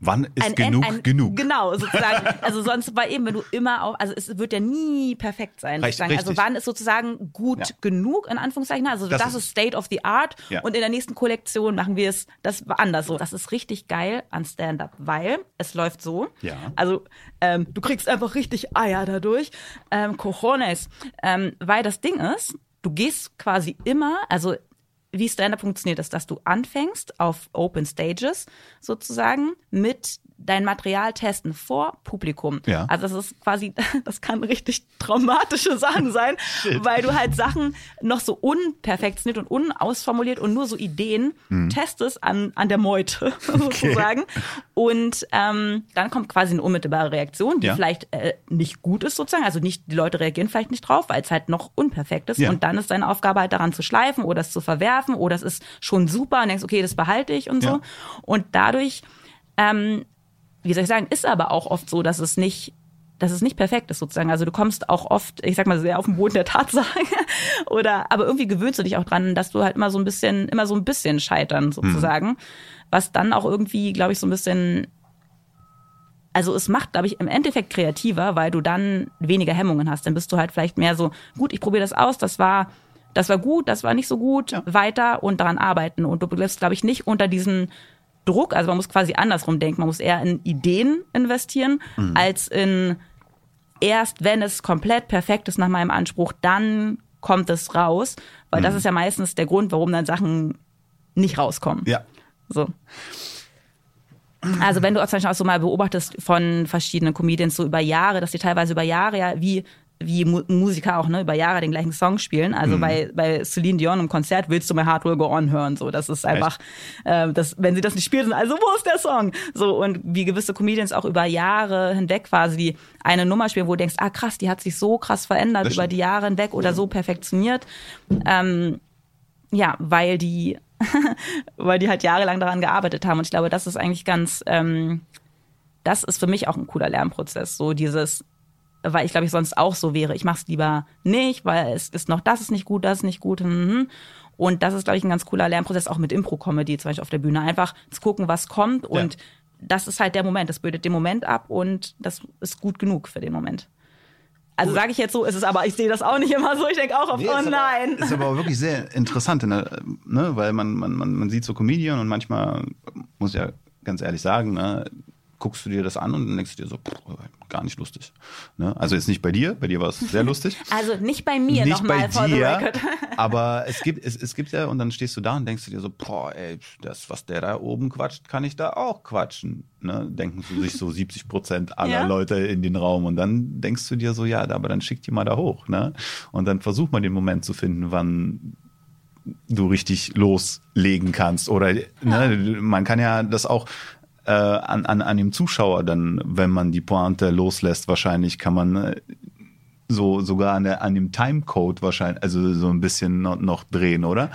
Wann ist ein, genug ein, genug? Genau, sozusagen. Also sonst war eben, wenn du immer auf, also es wird ja nie perfekt sein, Recht- sozusagen. Also richtig. wann ist sozusagen gut Ja. genug, in Anführungszeichen. Also Das das, ist- ist State of the Art Ja. und in der nächsten Kollektion machen wir es das war anders so. Das ist richtig geil an Stand-Up, weil es läuft so. Ja. Also ähm, du kriegst einfach richtig Eier dadurch. Ähm, Cojones. Ähm, weil das Ding ist, du gehst quasi immer, also wie Stand-up funktioniert, ist, dass du anfängst auf Open Stages sozusagen mit dein Material testen vor Publikum. Ja. Also das ist quasi, das kann richtig traumatische Sachen sein, weil du halt Sachen noch so unperfektioniert und unausformuliert und nur so Ideen testest an, an der Meute sozusagen. Und ähm, dann kommt quasi eine unmittelbare Reaktion, die Ja. vielleicht äh, nicht gut ist sozusagen. Also nicht, die Leute reagieren vielleicht nicht drauf, weil es halt noch unperfekt ist. Ja. Und dann ist deine Aufgabe halt daran zu schleifen oder es zu verwerfen oder es ist schon super und denkst, okay, das behalte ich und so. Ja. Und dadurch, ähm, wie soll ich sagen, ist aber auch oft so, dass es nicht dass es nicht perfekt ist sozusagen. Also du kommst auch oft, ich sag mal, sehr auf den Boden der Tatsache. Oder aber irgendwie gewöhnst du dich auch dran, dass du halt immer so ein bisschen, immer so ein bisschen scheitern sozusagen. Was dann auch irgendwie, glaube ich, so ein bisschen also es macht, glaube ich, im Endeffekt kreativer, weil du dann weniger Hemmungen hast. Dann bist du halt vielleicht mehr so, gut, ich probiere das aus, das war, das war gut, das war nicht so gut, weiter und daran arbeiten. Und du bleibst, glaube ich, nicht unter diesen Druck, also man muss quasi andersrum denken, man muss eher in Ideen investieren, als in erst, wenn es komplett perfekt ist nach meinem Anspruch, dann kommt es raus, weil das ist ja meistens der Grund, warum dann Sachen nicht rauskommen. Ja. So. Also wenn du auch zum Beispiel auch so mal beobachtest von verschiedenen Comedians so über Jahre, dass die teilweise über Jahre ja wie wie Mu Musiker auch ne über Jahre den gleichen Song spielen. Also bei bei Celine Dion im Konzert willst du mal Hard Will Go On hören. So, das ist einfach, äh, das wenn sie das nicht spielt, sind also wo ist der Song? So und wie gewisse Comedians auch über Jahre hinweg quasi die eine Nummer spielen, wo du denkst, ah krass, die hat sich so krass verändert über die Jahre hinweg oder so perfektioniert. Ähm, ja, weil die, weil die halt jahrelang daran gearbeitet haben. Und ich glaube, das ist eigentlich ganz, ähm, das ist für mich auch ein cooler Lernprozess. So dieses, weil ich glaube, ich sonst auch so wäre. Ich mache es lieber nicht, weil es ist noch, das ist nicht gut, das ist nicht gut. mhm. Und das ist, glaube ich, ein ganz cooler Lernprozess, auch mit Impro-Comedy zum Beispiel auf der Bühne. Einfach zu gucken, was kommt. Und das ist halt der Moment. Das bildet den Moment ab und das ist gut genug für den Moment. Also sage ich jetzt so, ist es aber, ich sehe das auch nicht immer so. Ich denke auch auf, Nee, oh ist nein. Aber, ist aber auch wirklich sehr interessant, ne? ne? weil man, man, man, man sieht so Comedian und manchmal, muss ich ja ganz ehrlich sagen, ne? Guckst du dir das an und dann denkst du dir so, pff, gar nicht lustig. Ne? Also jetzt nicht bei dir, bei dir war es sehr lustig. Also nicht bei mir nicht bei nochmal the dir, record. aber es gibt, es, es gibt ja, und dann stehst du da und denkst du dir so, boah, ey, das, was der da oben quatscht, kann ich da auch quatschen. Ne? Denken sie sich so 70 Prozent aller Ja. Leute in den Raum und dann denkst du dir so, ja, aber dann schick die mal da hoch. Ne? Und dann versuch mal den Moment zu finden, wann du richtig loslegen kannst. Oder ne, man kann ja das auch äh, an, an, an dem Zuschauer dann, wenn man die Pointe loslässt, wahrscheinlich kann man äh, so sogar an, der, an dem Timecode wahrscheinlich, also so ein bisschen noch, noch drehen, oder?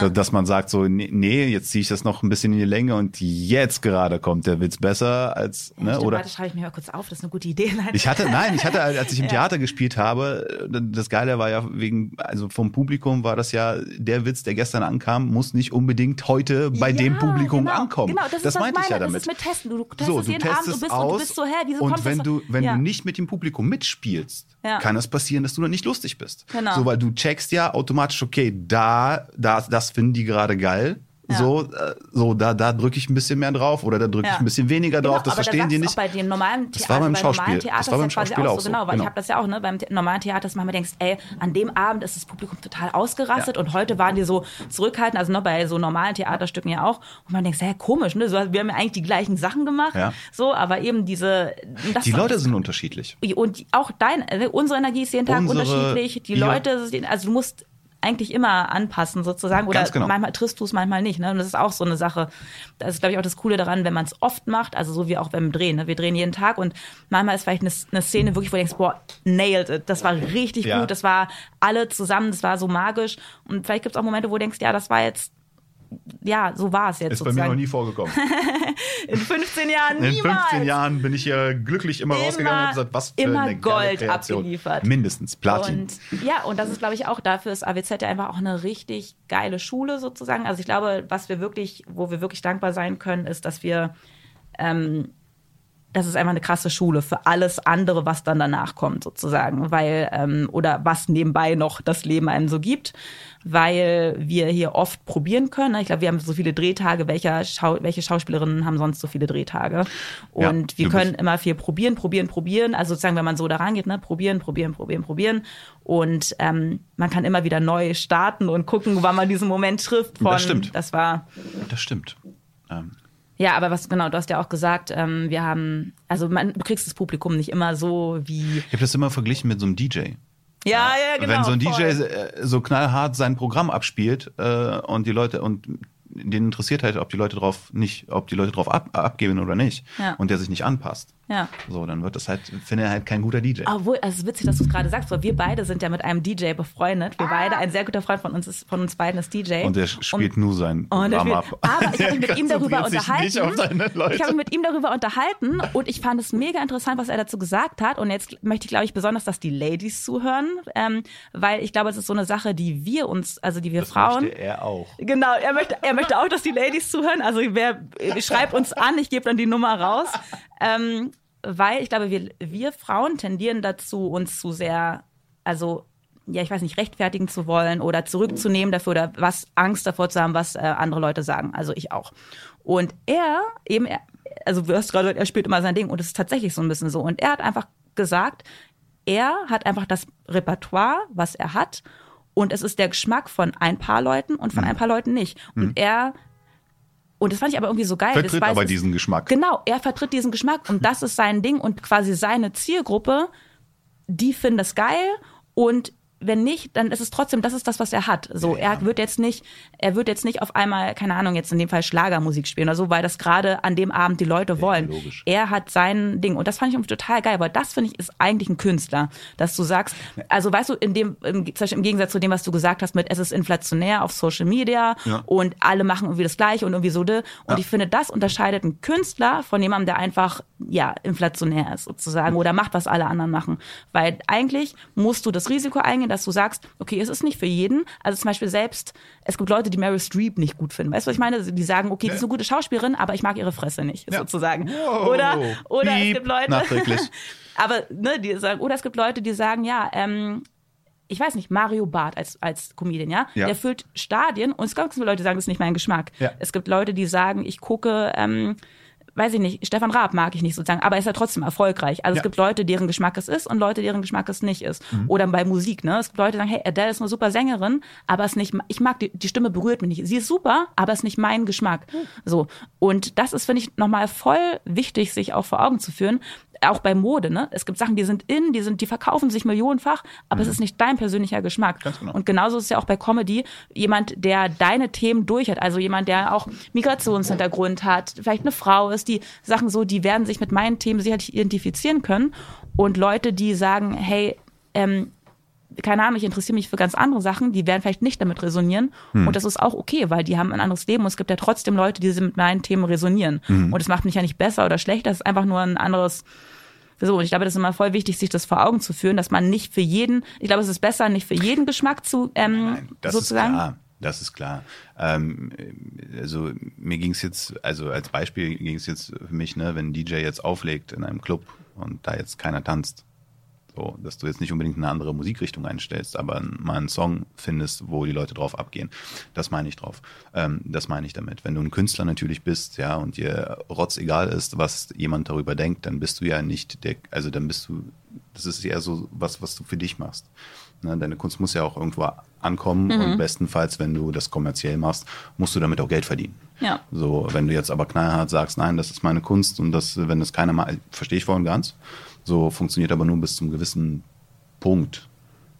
So, Dass man sagt so, nee, jetzt ziehe ich das noch ein bisschen in die Länge und jetzt gerade kommt der Witz besser als, ne, Stimmt, oder? warte, schreibe ich mir mal kurz auf, das ist eine gute Idee. Nein. Ich hatte, nein, ich hatte, als ich im Theater gespielt habe, das Geile war ja wegen, also vom Publikum war das ja, der Witz, der gestern ankam, muss nicht unbedingt heute bei Ja, dem Publikum genau, ankommen. Genau, das, das meinte ich ja meine. damit. Das ist mit Testen. Du, du testest so, du jeden Abend, testest du bist, aus und du bist so, hä, wieso und kommt wenn das? du, wenn ja. du nicht mit dem Publikum mitspielst, Ja. kann es passieren, dass du dann nicht lustig bist. Genau. So, weil du checkst ja automatisch, okay, da, da, das finden die gerade geil. Ja. So, äh, so, da, da drücke ich ein bisschen mehr drauf oder da drücke ich ein bisschen weniger Genau, drauf. das verstehen die nicht. Bei dem normalen Das Theater, war beim normalen Schauspiel. Theater Das war beim ist ja quasi Schauspiel auch auch so, so, genau, weil genau. ich habe das ja auch, ne, beim normalen Theater, dass man manchmal denkst, ey, an dem Abend ist das Publikum total ausgerastet und heute waren die so zurückhaltend, also noch bei so normalen Theaterstücken ja auch. Und man denkt, hä, komisch, ne, so, wir haben ja eigentlich die gleichen Sachen gemacht, so, aber eben diese, das Die Leute sind unterschiedlich. und auch dein, äh, unsere Energie ist jeden Tag Unsere- unterschiedlich. Die. Leute, sind- also du musst eigentlich immer anpassen sozusagen oder genau. manchmal triffst du es, manchmal nicht. Ne? Und das ist auch so eine Sache. Das ist, glaube ich, auch das Coole daran, wenn man es oft macht, also so wie auch beim Drehen. Ne? Wir drehen jeden Tag und manchmal ist vielleicht eine, eine Szene wirklich, wo du denkst, boah, nailed it. Das war richtig Ja. gut, das war alle zusammen, das war so magisch. Und vielleicht gibt es auch Momente, wo du denkst, ja, das war jetzt, ja, so war es jetzt Ist bei mir sozusagen. noch nie vorgekommen. In 15 Jahren In niemals. 15 Jahren bin ich hier glücklich immer, Immer- rausgegangen und habe gesagt, was für immer eine Gold abgeliefert. Mindestens Platin. Und ja, und das ist, glaube ich, auch dafür ist AWZ ja einfach auch eine richtig geile Schule sozusagen. Also ich glaube, was wir wirklich, wo wir wirklich dankbar sein können, ist, dass wir ähm, das ist einfach eine krasse Schule für alles andere, was dann danach kommt, sozusagen, weil ähm, oder was nebenbei noch das Leben einem so gibt, weil wir hier oft probieren können. Ich glaube, wir haben so viele Drehtage. Welcher Schau welche Schauspielerinnen haben sonst so viele Drehtage? Und Ja, wir können immer viel probieren, probieren, probieren. Also sozusagen, wenn man so da rangeht, ne, probieren, probieren, probieren, probieren. Und ähm, man kann immer wieder neu starten und gucken, wann man diesen Moment trifft. Von, Das stimmt. Das war Das stimmt. Ähm, ja, aber was genau, du hast ja auch gesagt, ähm, wir haben, also man, du kriegst das Publikum nicht immer so wie. ich habe das immer verglichen mit so einem DJ. Ja, ja, genau. Wenn so ein. DJ äh, so knallhart sein Programm abspielt äh, und die Leute und den interessiert halt, ob die Leute drauf nicht, ob die Leute drauf ab, abgeben oder nicht Ja. und der sich nicht anpasst. Ja. So, dann wird das halt, finde er halt kein guter DJ. Obwohl, also es ist witzig, dass du es gerade sagst, weil wir beide sind ja mit einem DJ befreundet. Wir beide, ein sehr guter Freund von uns ist, von uns beiden ist DJ. Und der spielt nur sein Und ab. aber ich habe mich mit ihm darüber unterhalten. Ich habe mich mit ihm darüber unterhalten und ich fand es mega interessant, was er dazu gesagt hat. Und jetzt möchte ich, glaube ich, besonders, dass die Ladies zuhören, ähm, weil ich glaube, es ist so eine Sache, die wir uns, also die wir das Frauen. möchte er auch. Genau, er möchte, er möchte auch, dass die Ladies zuhören. Also wer schreibt uns an, ich gebe dann die Nummer raus. Ähm, weil ich glaube, wir, wir Frauen tendieren dazu, uns zu sehr, also ja, ich weiß nicht, rechtfertigen zu wollen oder zurückzunehmen dafür oder was Angst davor zu haben, was äh, andere Leute sagen. Also ich auch. Und er eben, er, also du hast gerade gesagt, er spielt immer sein Ding und es ist tatsächlich so ein bisschen so. Und er hat einfach gesagt, er hat einfach das Repertoire, was er hat. Und es ist der Geschmack von ein paar Leuten und Mhm. von ein paar Leuten nicht. Und er, und das fand ich aber irgendwie so geil. Vertritt aber diesen Geschmack. Genau, er vertritt diesen Geschmack und das ist sein Ding und quasi seine Zielgruppe, die finden das geil und wenn nicht, dann ist es trotzdem, das ist das, was er hat. So, er wird jetzt nicht, er wird jetzt nicht auf einmal, keine Ahnung, jetzt in dem Fall Schlagermusik spielen oder so, weil das gerade an dem Abend die Leute wollen. logisch. Er hat sein Ding und das fand ich total geil, weil das finde ich ist eigentlich ein Künstler, dass du sagst, also weißt du, in dem, im, zum Beispiel im Gegensatz zu dem, was du gesagt hast mit, es ist inflationär auf Social Media Ja. und alle machen irgendwie das Gleiche und irgendwie so, de. und Ja. ich finde, das unterscheidet einen Künstler von jemandem, der einfach, ja, inflationär ist sozusagen oder macht, was alle anderen machen. Weil eigentlich musst du das Risiko eingehen, dass du sagst, okay, es ist nicht für jeden. Also zum Beispiel selbst, es gibt Leute, die Meryl Streep nicht gut finden. Weißt du, was ich meine? Die sagen, okay, die ist eine gute Schauspielerin, aber ich mag ihre Fresse nicht, Ja. sozusagen. Wow. Oder, oder es gibt Leute, aber, ne, die sagen, oder es gibt Leute, die sagen, ja, ähm, ich weiß nicht, Mario Barth als, als Comedian, ja? Ja. Der füllt Stadien und es gibt Leute, die sagen, das ist nicht mein Geschmack. Ja. Es gibt Leute, die sagen, ich gucke, ähm, weiß ich nicht, Stefan Raab mag ich nicht sozusagen, aber ist ja trotzdem erfolgreich. Also Ja. es gibt Leute, deren Geschmack es ist und Leute, deren Geschmack es nicht ist. Mhm. Oder bei Musik, ne? Es gibt Leute, die sagen, hey, Adele ist eine super Sängerin, aber es nicht, ich mag die, die Stimme berührt mich nicht. Sie ist super, aber es ist nicht mein Geschmack. So. Und das ist, finde ich, nochmal voll wichtig, sich auch vor Augen zu führen. Auch bei Mode, ne? Es gibt Sachen, die sind in, die sind, die verkaufen sich millionenfach, aber es ist nicht dein persönlicher Geschmack. Mhm. Ganz genau. Und genauso ist es ja auch bei Comedy jemand, der deine Themen durch hat, also jemand, der auch Migrationshintergrund hat, vielleicht eine Frau ist, die Sachen so, die werden sich mit meinen Themen sicherlich identifizieren können. Und Leute, die sagen, hey, ähm, keine Ahnung, ich interessiere mich für ganz andere Sachen, die werden vielleicht nicht damit resonieren. Und das ist auch okay, weil die haben ein anderes Leben und es gibt ja trotzdem Leute, die mit meinen Themen resonieren. Und das macht mich ja nicht besser oder schlechter, das ist einfach nur ein anderes so, und ich glaube, das ist immer voll wichtig, sich das vor Augen zu führen, dass man nicht für jeden, ich glaube, es ist besser, nicht für jeden Geschmack zu, ähm, Nein, das sozusagen. ist klar. Das ist klar. Ähm, also mir ging es jetzt, also als Beispiel ging es jetzt für mich, ne, wenn ein DJ jetzt auflegt in einem Club und da jetzt keiner tanzt, so, dass du jetzt nicht unbedingt eine andere Musikrichtung einstellst, aber mal einen Song findest, wo die Leute drauf abgehen. Das meine ich drauf. Ähm, das meine ich damit. Wenn du ein Künstler natürlich bist, ja, und dir rotz egal ist, was jemand darüber denkt, dann bist du ja nicht der, also dann bist du, das ist eher so was, was du für dich machst. Ne, deine Kunst muss ja auch irgendwo ankommen und bestenfalls, wenn du das kommerziell machst, musst du damit auch Geld verdienen. Ja. So, wenn du jetzt aber knallhart sagst, nein, das ist meine Kunst und das, wenn das keiner mal, verstehe ich voll und ganz, so funktioniert aber nur bis zum gewissen Punkt.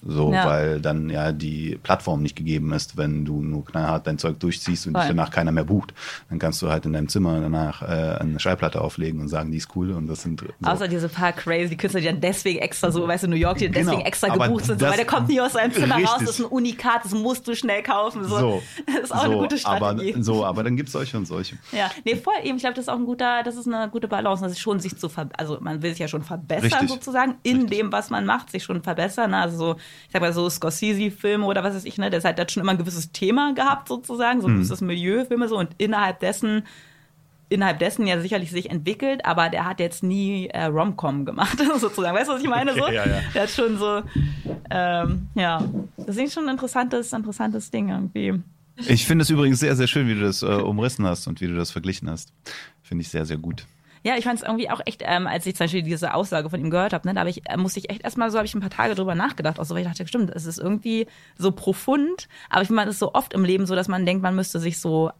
So, Ja. weil dann ja die Plattform nicht gegeben ist, wenn du nur knallhart dein Zeug durchziehst und dich Voll. danach keiner mehr bucht. Dann kannst du halt in deinem Zimmer danach äh, eine Schallplatte auflegen und sagen, die ist cool und das sind so. Außer diese paar crazy Künstler, die dann deswegen extra so, weißt du, New York, die dann Genau, deswegen extra aber gebucht sind, so, das- weil der kommt nie aus seinem Zimmer raus, Richtig. das ist ein Unikat, das musst du schnell kaufen. So. so, Das ist auch so, eine gute Strategie. Aber, so, aber dann gibt's solche und solche. Ja, nee, voll eben. Ich glaube, das ist auch ein guter, das ist eine gute Balance, also schon sich zu ver also man will sich ja schon verbessern Richtig. sozusagen in Richtig. dem, was man macht, sich schon verbessern. Ne? Also so, ich sag mal so Scorsese-Filme oder was weiß ich, ne, der hat, hat schon immer ein gewisses Thema gehabt sozusagen, so ein gewisses Milieu-Filme so und innerhalb dessen innerhalb dessen ja sicherlich sich entwickelt, aber der hat jetzt nie äh, Rom-Com gemacht, sozusagen. Weißt du, was ich meine? So? Okay, ja, ja. Der hat schon so, ähm, ja, das ist schon ein interessantes, interessantes Ding irgendwie. Ich finde es übrigens sehr, sehr schön, wie du das äh, umrissen hast und wie du das verglichen hast. Finde ich sehr, sehr gut. Ja, ich fand es irgendwie auch echt, ähm, als ich zum Beispiel diese Aussage von ihm gehört habe, ne, da hab ich, äh, musste ich echt erstmal so, habe ich ein paar Tage drüber nachgedacht, auch so, weil ich dachte, stimmt, es ist irgendwie so profund, aber ich finde, es ist so oft im Leben so, dass man denkt, man müsste sich so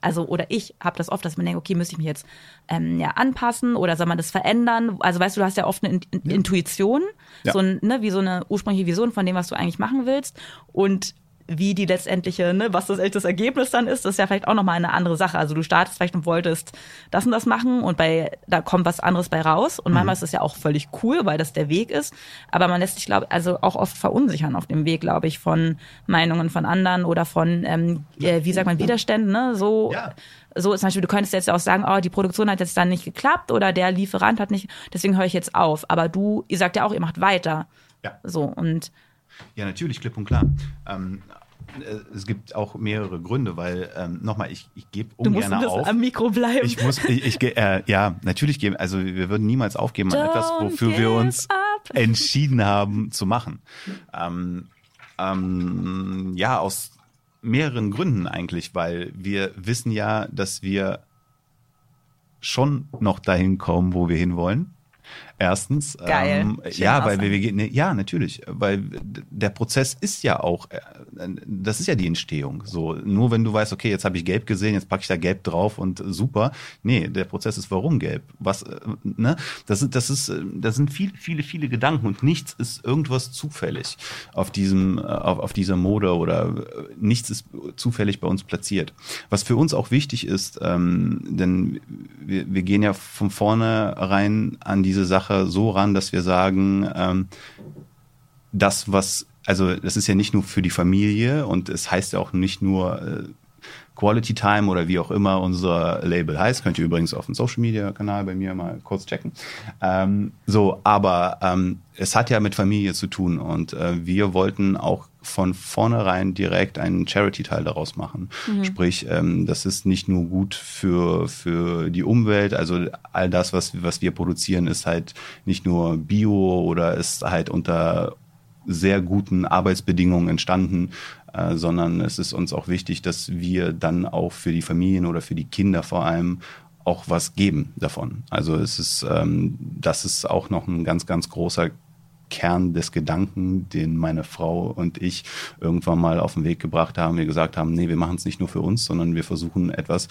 also oder ich habe das oft, dass man denkt, okay, müsste ich mich jetzt ähm, ja anpassen oder soll man das verändern? Also weißt du, du hast ja oft eine In Ja. Intuition, Ja. so ein, ne, wie so eine ursprüngliche Vision von dem, was du eigentlich machen willst und wie die letztendliche, ne, was das das Ergebnis dann ist, das ist ja vielleicht auch nochmal eine andere Sache. Also du startest vielleicht und wolltest das und das machen und bei da kommt was anderes bei raus und manchmal ist das ja auch völlig cool, weil das der Weg ist, aber man lässt sich glaube also auch oft verunsichern auf dem Weg, glaube ich, von Meinungen von anderen oder von ähm, äh, wie sagt man Widerständen, ne? So Ja. so zum Beispiel, du könntest jetzt auch sagen, oh, die Produktion hat jetzt dann nicht geklappt oder der Lieferant hat nicht, deswegen höre ich jetzt auf. Aber du, ihr sagt ja auch, ihr macht weiter. Ja. So und Ja, natürlich, klipp und klar. Ähm, äh, es gibt auch mehrere Gründe, weil ähm, nochmal, ich, ich gebe du musst ungern ein bisschen auf. am Mikro bleiben. Ich muss, ich, ich äh, ja, natürlich geben. Also wir würden niemals aufgeben an etwas, Don't wofür wir uns up. entschieden haben zu machen. Ähm, ähm, ja, aus mehreren Gründen eigentlich, weil wir wissen ja, dass wir schon noch dahin kommen, wo wir hinwollen. Erstens. Geil. Ähm, ja, weil wir, wir gehen, ne, ja, natürlich, weil der Prozess ist ja auch, äh, das ist ja die Entstehung. So, nur wenn du weißt, okay, jetzt habe ich gelb gesehen, jetzt packe ich da gelb drauf und super. Nee, der Prozess ist warum gelb? Was, äh, ne? Das ist, das ist, äh, das sind viele, viele, viele Gedanken und nichts ist irgendwas zufällig auf diesem, auf, auf dieser Mode oder nichts ist zufällig bei uns platziert. Was für uns auch wichtig ist, ähm, denn wir, wir gehen ja von vornherein an diese Sache so ran, dass wir sagen, ähm, das, was, also das ist ja nicht nur für die Familie und es heißt ja auch nicht nur äh, Quality Time oder wie auch immer unser Label heißt. Könnt ihr übrigens auf dem Social Media Kanal bei mir mal kurz checken. Ähm, so, aber ähm, es hat ja mit Familie zu tun und äh, wir wollten auch von vornherein direkt einen Charity-Teil daraus machen. Sprich, ähm, das ist nicht nur gut für, für die Umwelt, also all das, was, was wir produzieren, ist halt nicht nur Bio oder ist halt unter sehr guten Arbeitsbedingungen entstanden, äh, sondern es ist uns auch wichtig, dass wir dann auch für die Familien oder für die Kinder vor allem auch was geben davon. Also es ist, ähm, das ist auch noch ein ganz, ganz großer Kern des Gedanken, den meine Frau und ich irgendwann mal auf den Weg gebracht haben. Wir gesagt haben, nee, wir machen es nicht nur für uns, sondern wir versuchen etwas,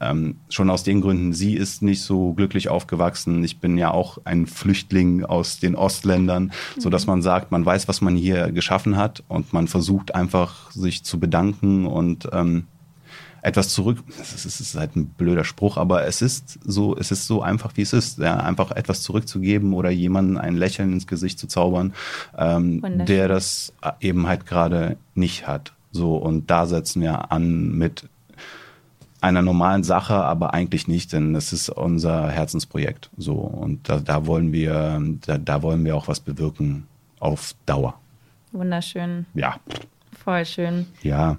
ähm, schon aus den Gründen, sie ist nicht so glücklich aufgewachsen. Ich bin ja auch ein Flüchtling aus den Ostländern, so dass man sagt, man weiß, was man hier geschaffen hat und man versucht einfach sich zu bedanken und ähm, etwas zurück. Das ist, ist halt ein blöder Spruch, aber es ist so, es ist so einfach, wie es ist. Ja, einfach etwas zurückzugeben oder jemanden ein Lächeln ins Gesicht zu zaubern, ähm, der das eben halt gerade nicht hat. So, und da setzen wir an mit einer normalen Sache, aber eigentlich nicht, denn das ist unser Herzensprojekt. So, und da, da wollen wir, da, da wollen wir auch was bewirken auf Dauer. Wunderschön, Ja, voll schön. ja.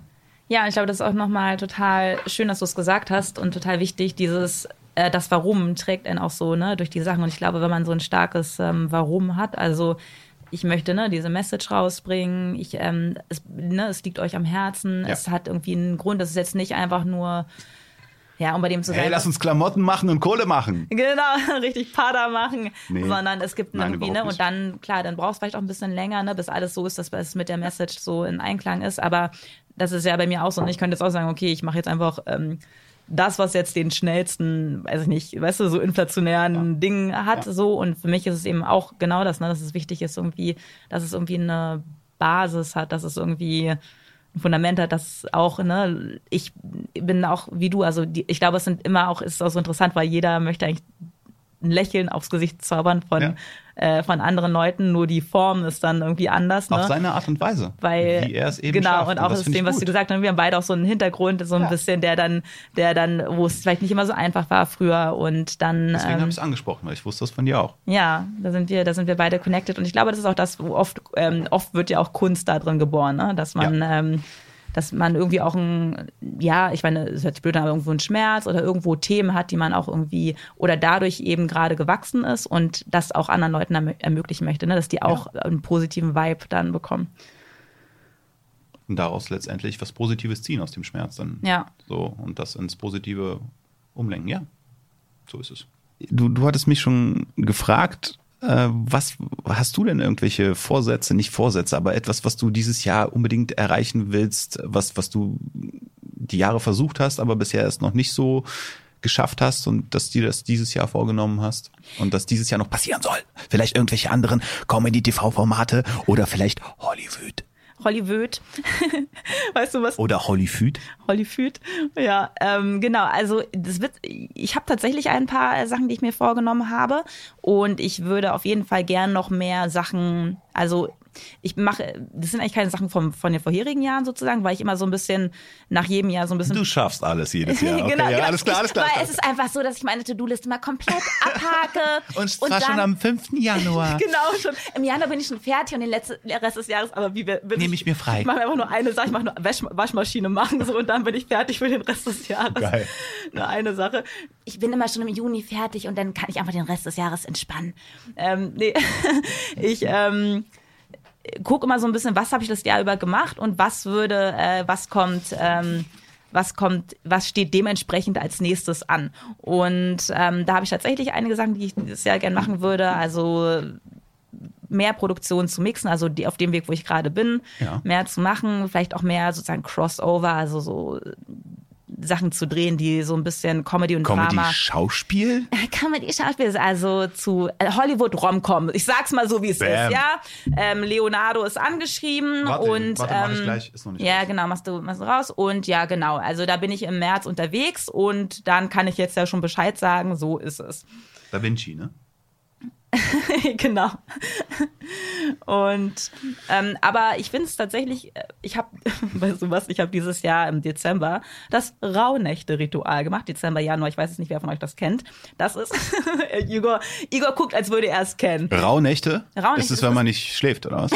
Ja, ich glaube, das ist auch nochmal total schön, dass du es gesagt hast und total wichtig, dieses, äh, das Warum trägt einen auch so, ne, durch die Sachen. Und ich glaube, wenn man so ein starkes ähm, Warum hat, also ich möchte ne, diese Message rausbringen, ich, ähm, es, ne, es liegt euch am Herzen, Ja. es hat irgendwie einen Grund, es ist jetzt nicht einfach nur, ja, um bei dem zu sein. Hey, lass uns Klamotten machen und Kohle machen. Genau, richtig Pader machen, Nee. sondern es gibt Nein, irgendwie, ne, und dann, klar, dann brauchst du vielleicht auch ein bisschen länger, ne, bis alles so ist, dass es mit der Message so in Einklang ist, aber das ist ja bei mir auch so, und ich könnte jetzt auch sagen, okay, ich mache jetzt einfach ähm, das, was jetzt den schnellsten, weiß ich nicht, weißt du, so inflationären Ding hat, Ja. so, und für mich ist es eben auch genau das, ne, dass es wichtig ist, irgendwie, dass es irgendwie eine Basis hat, dass es irgendwie ein Fundament hat, dass auch, ne, ich bin auch wie du, also die, ich glaube, es sind immer auch, ist auch so interessant, weil jeder möchte eigentlich ein Lächeln aufs Gesicht zaubern von, Ja. Äh, von anderen Leuten, nur die Form ist dann irgendwie anders. Ne? Auf seine Art und Weise. weil wie er es eben genau schafft. und auch das das dem, was du gesagt hast, wir haben beide auch so einen Hintergrund, so ein Ja. bisschen, der dann, der dann, wo es vielleicht nicht immer so einfach war früher und dann Deswegen ähm, habe ich es angesprochen, weil ich wusste das von dir auch. ja, da sind wir, da sind wir beide connected und ich glaube, das ist auch das, wo oft, ähm, oft wird ja auch Kunst da drin geboren, ne? dass man, ähm, dass man irgendwie auch ein, ja, ich meine, es hört sich blöd an, aber irgendwo einen Schmerz oder irgendwo Themen hat, die man auch irgendwie oder dadurch eben gerade gewachsen ist und das auch anderen Leuten ermö- ermöglichen möchte, ne? dass die auch einen positiven Vibe dann bekommen. Und daraus letztendlich was Positives ziehen aus dem Schmerz dann. Ja. So, und das ins Positive umlenken. Ja, so ist es. Du, du hattest mich schon gefragt, was hast du denn irgendwelche Vorsätze, nicht Vorsätze, aber etwas, was du dieses Jahr unbedingt erreichen willst, was, was du die Jahre versucht hast, aber bisher es noch nicht so geschafft hast und dass dir das dieses Jahr vorgenommen hast und dass dieses Jahr noch passieren soll. Vielleicht irgendwelche anderen Comedy-TV-Formate oder vielleicht Hollywood. Hollywood. weißt du was? Oder Hollywood. Hollywood. Ja, ähm, genau. Also das wird. Ich habe tatsächlich ein paar Sachen, die ich mir vorgenommen habe, und ich würde auf jeden Fall gern noch mehr Sachen. Also ich mache, das sind eigentlich keine Sachen vom, von den vorherigen Jahren sozusagen, weil ich immer so ein bisschen nach jedem Jahr so ein bisschen Du schaffst alles jedes Jahr. Okay, genau, ja, genau. alles klar, alles klar. Ich, weil es ist einfach so, dass ich meine To-Do-Liste mal komplett abhake. und zwar schon am 5. Januar. Genau, schon. Im Januar bin ich schon fertig und den letzten Rest des Jahres, aber wie wir- Nehme ich mir frei. Ich mache einfach nur eine Sache, ich mache nur Wasch, Waschmaschine machen so und dann bin ich fertig für den Rest des Jahres. Geil. Nur eine Sache. Ich bin immer schon im Juni fertig und dann kann ich einfach den Rest des Jahres entspannen. Ähm, nee, ich ähm, gucke immer so ein bisschen, was habe ich das Jahr über gemacht und was würde, äh, was kommt, ähm, was kommt, was steht dementsprechend als nächstes an. Und ähm, da habe ich tatsächlich einige Sachen, die ich dieses Jahr gern machen würde. Also mehr Produktion zu mixen, also die, auf dem Weg, wo ich gerade bin, Ja. mehr zu machen, vielleicht auch mehr sozusagen Crossover, also so Sachen zu drehen, die so ein bisschen Comedy und Drama. Comedy-Schauspiel? Comedy Schauspiel also zu äh, Hollywood Romcom. Ich sag's mal so wie es Bam. ist, ja. Ähm, Leonardo ist angeschrieben Warte, und warte, mach ich ähm, gleich. Ist noch nicht ja raus. genau machst du machst du raus und ja genau. Also da bin ich im März unterwegs und dann kann ich jetzt ja schon Bescheid sagen. So ist es. Da Vinci, ne? genau. Und ähm, aber ich finde es tatsächlich, äh, ich habe, weißt du was, ich habe dieses Jahr im Dezember das Rauhnächte-Ritual gemacht. Dezember, Januar, ich weiß jetzt nicht, wer von euch das kennt. Das ist, Igor, Igor guckt, als würde er es kennen. Rauhnächte? Rauhnächte Ist es, ist wenn man nicht schläft, oder was?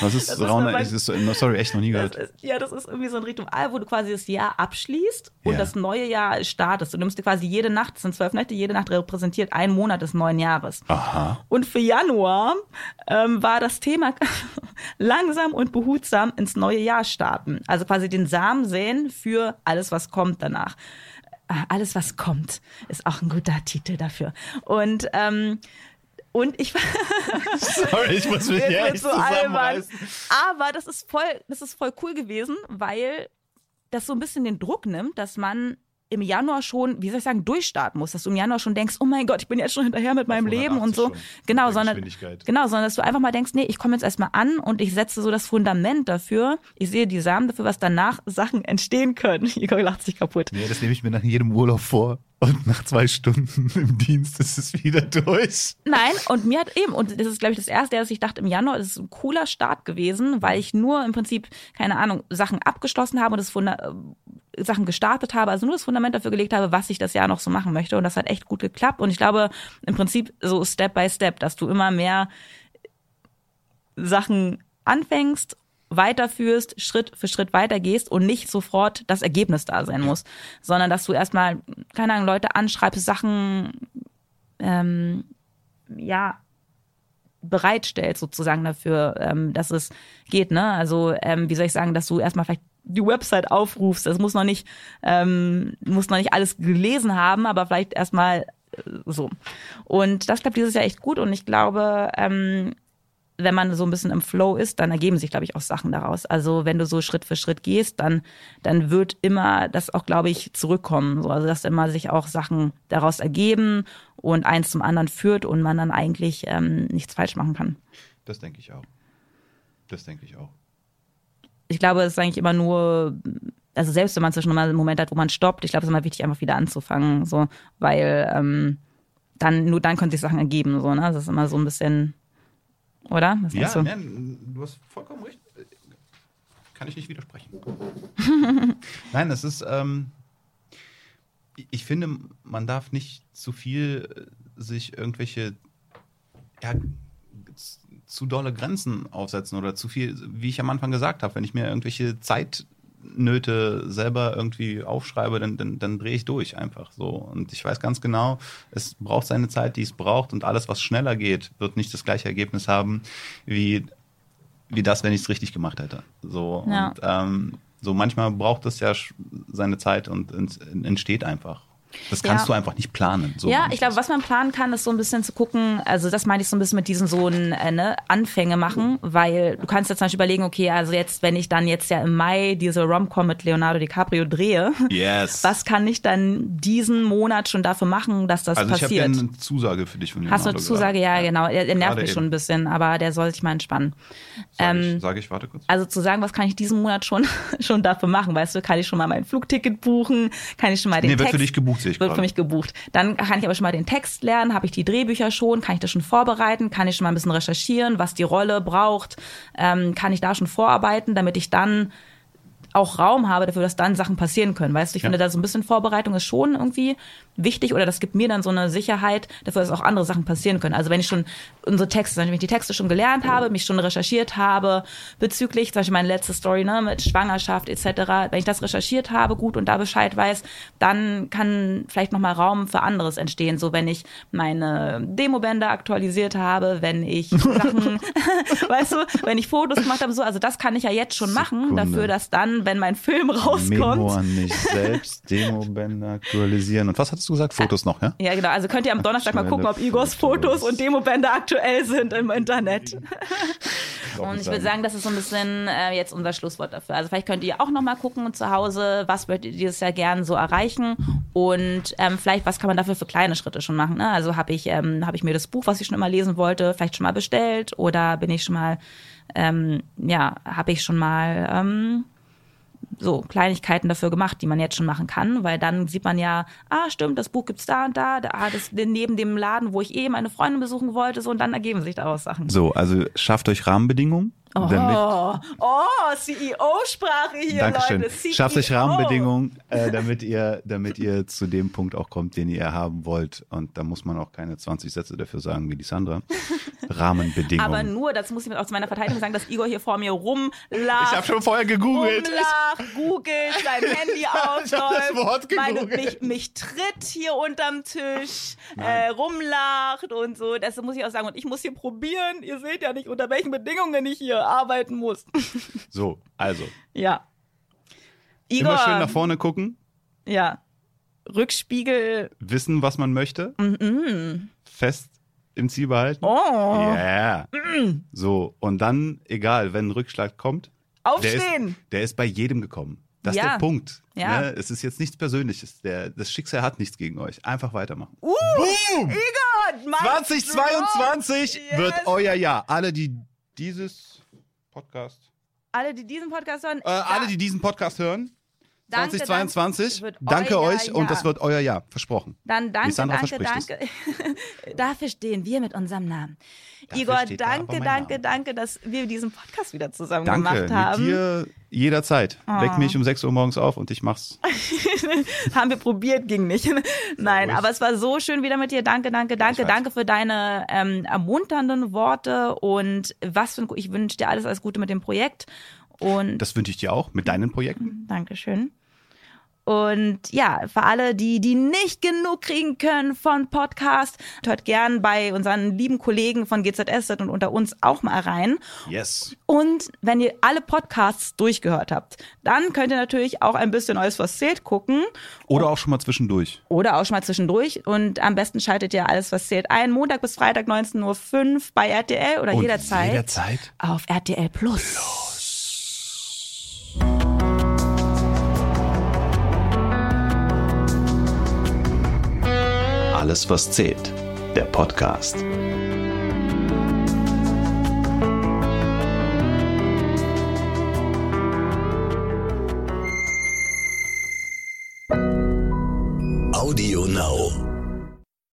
Was ist Das ist, no, sorry, echt noch nie gehört. ist, ja, das ist irgendwie so ein Ritual, wo du quasi das Jahr abschließt und Ja. das neue Jahr startest. Du nimmst dir quasi jede Nacht, das sind zwölf Nächte, jede Nacht repräsentiert einen Monat des neuen Jahres. Aha. Und für Januar ähm, war das Thema langsam und behutsam ins neue Jahr starten. Also quasi den Samen säen für alles, was kommt danach. Ah, Alles, was kommt, ist auch ein guter Titel dafür. Und ähm, und ich Sorry, ich muss mich Jetzt hier echt so albern. zusammenreißen. Aber das ist voll, das ist voll cool gewesen, weil das so ein bisschen den Druck nimmt, dass man im Januar schon, wie soll ich sagen, durchstarten muss, dass du im Januar schon denkst, oh mein Gott, ich bin jetzt schon hinterher mit meinem Leben und 180 so. Genau, der sondern genau, sondern dass du einfach mal denkst, nee, ich komme jetzt erstmal an und ich setze so das Fundament dafür. Ich sehe die Samen dafür, was danach Sachen entstehen können. Igor lacht sich kaputt. Nee, das nehme ich mir nach jedem Urlaub vor. Und nach zwei Stunden im Dienst ist es wieder durch. Nein, und mir hat eben, und das ist, glaube ich, das erste, dass ich dachte, im Januar ist es ein cooler Start gewesen, weil ich nur im Prinzip, keine Ahnung, Sachen abgeschlossen habe und das Funda äh, Sachen gestartet habe, also nur das Fundament dafür gelegt habe, was ich das Jahr noch so machen möchte. Und das hat echt gut geklappt. Und ich glaube, im Prinzip so Step by Step, dass du immer mehr Sachen anfängst, weiterführst, Schritt für Schritt weitergehst und nicht sofort das Ergebnis da sein muss, sondern dass du erstmal, keine Ahnung, Leute anschreibst, Sachen, ähm, ja, bereitstellst sozusagen dafür, ähm, dass es geht, ne? Also, ähm, wie soll ich sagen, dass du erstmal vielleicht die Website aufrufst. Das muss noch nicht, ähm, muss noch nicht alles gelesen haben, aber vielleicht erstmal äh, so. Und das klappt dieses Jahr echt gut und ich glaube, ähm, wenn man so ein bisschen im Flow ist, dann ergeben sich, glaube ich, auch Sachen daraus. Also wenn du so Schritt für Schritt gehst, dann, dann wird immer das auch, glaube ich, zurückkommen. So, also dass immer sich auch Sachen daraus ergeben und eins zum anderen führt und man dann eigentlich ähm, nichts falsch machen kann. Das denke ich auch. Das denke ich auch. Ich glaube, es ist eigentlich immer nur, also selbst wenn man zwischendurch mal einen Moment hat, wo man stoppt, ich glaube, es ist immer wichtig, einfach wieder anzufangen, so, weil ähm, dann nur dann können sich Sachen ergeben, so, ne? Das ist immer so ein bisschen, oder? Was Ja, du? nein, du hast vollkommen recht. Kann ich nicht widersprechen. nein, es ist, ähm, ich finde, man darf nicht zu viel äh, sich irgendwelche ja, zu dolle Grenzen aufsetzen oder zu viel, wie ich am Anfang gesagt habe, wenn ich mir irgendwelche Zeitnöte selber irgendwie aufschreibe, dann, dann, dann drehe ich durch einfach so. Und ich weiß ganz genau, es braucht seine Zeit, die es braucht und alles, was schneller geht, wird nicht das gleiche Ergebnis haben wie, wie das, wenn ich es richtig gemacht hätte. So Ja. und ähm, so manchmal braucht es ja seine Zeit und ent- entsteht einfach. Das kannst Ja. du einfach nicht planen. So ja, ich glaube, was man planen kann, ist so ein bisschen zu gucken, also das meine ich so ein bisschen mit diesen so ein, äh, ne, Anfänge machen, weil du kannst jetzt zum Beispiel überlegen, okay, also jetzt, wenn ich dann jetzt ja im Mai diese Rom-Com mit Leonardo DiCaprio drehe, Yes. was kann ich dann diesen Monat schon dafür machen, dass das also ich habe passiert? ja eine Zusage für dich von Hast du eine Leonardo Zusage? Ja, gerade. genau. Er, er nervt mich schon eben. ein bisschen, aber der soll sich mal entspannen. Sag, Ähm, ich, sag ich, warte kurz. Also zu sagen, was kann ich diesen Monat schon, schon dafür machen, weißt du, kann ich schon mal mein Flugticket buchen, kann ich schon mal den Nee, wird Text, für dich gebucht, ich wird gerade. für mich gebucht. Dann kann ich aber schon mal den Text lernen, habe ich die Drehbücher schon, kann ich das schon vorbereiten, kann ich schon mal ein bisschen recherchieren, was die Rolle braucht, ähm, kann ich da schon vorarbeiten, damit ich dann auch Raum habe dafür, dass dann Sachen passieren können. Weißt du, ich Ja. finde, da so ein bisschen Vorbereitung ist schon irgendwie wichtig oder das gibt mir dann so eine Sicherheit dafür, dass auch andere Sachen passieren können. Also wenn ich schon unsere Texte, wenn ich die Texte schon gelernt habe, mich schon recherchiert habe bezüglich, zum Beispiel meine letzte Story ne, mit Schwangerschaft etc., wenn ich das recherchiert habe, gut und da Bescheid weiß, dann kann vielleicht nochmal Raum für anderes entstehen. So wenn ich meine Demobänder aktualisiert habe, wenn ich Sachen, weißt du, wenn ich Fotos gemacht habe, so, also das kann ich ja jetzt schon machen, Sekunde. dafür, dass dann, wenn mein Film Memo rauskommt, an mich selbst, Demobänder aktualisieren. Und was hattest du gesagt? Fotos noch, ja? Ja, genau. Also könnt ihr am Donnerstag mal gucken, ob Igors Fotos. Fotos und Demobänder aktuell sind im Internet. Und ich würde sagen, das ist so ein bisschen äh, jetzt unser Schlusswort dafür. Also vielleicht könnt ihr auch noch mal gucken zu Hause, was möchtet ihr dieses Jahr gern so erreichen und ähm, vielleicht was kann man dafür für kleine Schritte schon machen. Ne? Also habe ich ähm, habe ich mir das Buch, was ich schon immer lesen wollte, vielleicht schon mal bestellt oder bin ich schon mal ähm, ja habe ich schon mal ähm, so Kleinigkeiten dafür gemacht, die man jetzt schon machen kann, weil dann sieht man ja, ah stimmt, das Buch gibt's da und da, ah, das neben dem Laden, wo ich eh meine Freundin besuchen wollte, so und dann ergeben sich daraus Sachen. So, also schafft euch Rahmenbedingungen. Damit, Oh, oh, CEO-Sprache hier, Dankeschön. Leute. E CEO. Schafft euch Rahmenbedingungen, äh, damit ihr, damit ihr zu dem Punkt auch kommt, den ihr haben wollt. Und da muss man auch keine 20 Sätze dafür sagen, wie die Sandra. Rahmenbedingungen. Aber nur, das muss ich auch zu meiner Verteidigung sagen, dass Igor hier vor mir rumlacht. ich habe schon vorher gegoogelt. rumlacht, googelt, sein Handy Ich hab das aufläuft, Wort meine, gegoogelt. mich, mich tritt hier unterm Tisch, äh, rumlacht und so. Das muss ich auch sagen. Und ich muss hier probieren. Ihr seht ja nicht, unter welchen Bedingungen ich hier arbeiten muss. So, also. ja. Igor, Immer schön nach vorne gucken, ja. Rückspiegel. wissen, was man möchte. Fest im Ziel behalten. Mm, Oh, Mm. Yeah. So, und dann, egal, wenn ein Rückschlag kommt, der aufstehen. ist, der ist bei jedem gekommen. Das ist Ja. der Punkt. Ja. Ne? Es ist jetzt nichts Persönliches. Der, das Schicksal hat nichts gegen euch. Einfach weitermachen. Uh, Igor, mein 2022 Yes. wird euer Jahr. Alle, die dieses Podcast, Alle, die diesen Podcast hören, äh, alle, die diesen Podcast hören, Danke, 2022, danke. Danke euch und Jahr. das wird euer Jahr. Versprochen. Dann danke, danke, danke. Dafür stehen wir mit unserem Namen. Dafür Igor, steht da danke, danke, Name. danke, dass wir diesen Podcast wieder zusammen Danke. gemacht haben. Mit dir jederzeit. Ah. Weck mich um 6 Uhr morgens auf und ich mach's. haben wir probiert, ging nicht. Nein, aber es war so schön wieder mit dir. Danke, danke, danke, danke für deine ähm, ermunternden Worte und was für ein, ich wünsche dir alles, alles Gute mit dem Projekt und Das wünsche ich dir auch mit deinen Projekten. Dankeschön. Und ja, für alle, die, die nicht genug kriegen können von Podcast, hört gern bei unseren lieben Kollegen von GZS und unter uns auch mal rein. Yes. Und wenn ihr alle Podcasts durchgehört habt, dann könnt ihr natürlich auch ein bisschen Neues was zählt gucken Oder auch schon mal zwischendurch. oder auch schon mal zwischendurch. Und am besten schaltet ihr alles, was zählt, ein. Montag bis Freitag 19.05 Uhr bei RTL oder Und jederzeit Jederzeit. auf RTL Plus. Alles, was zählt. Der Podcast.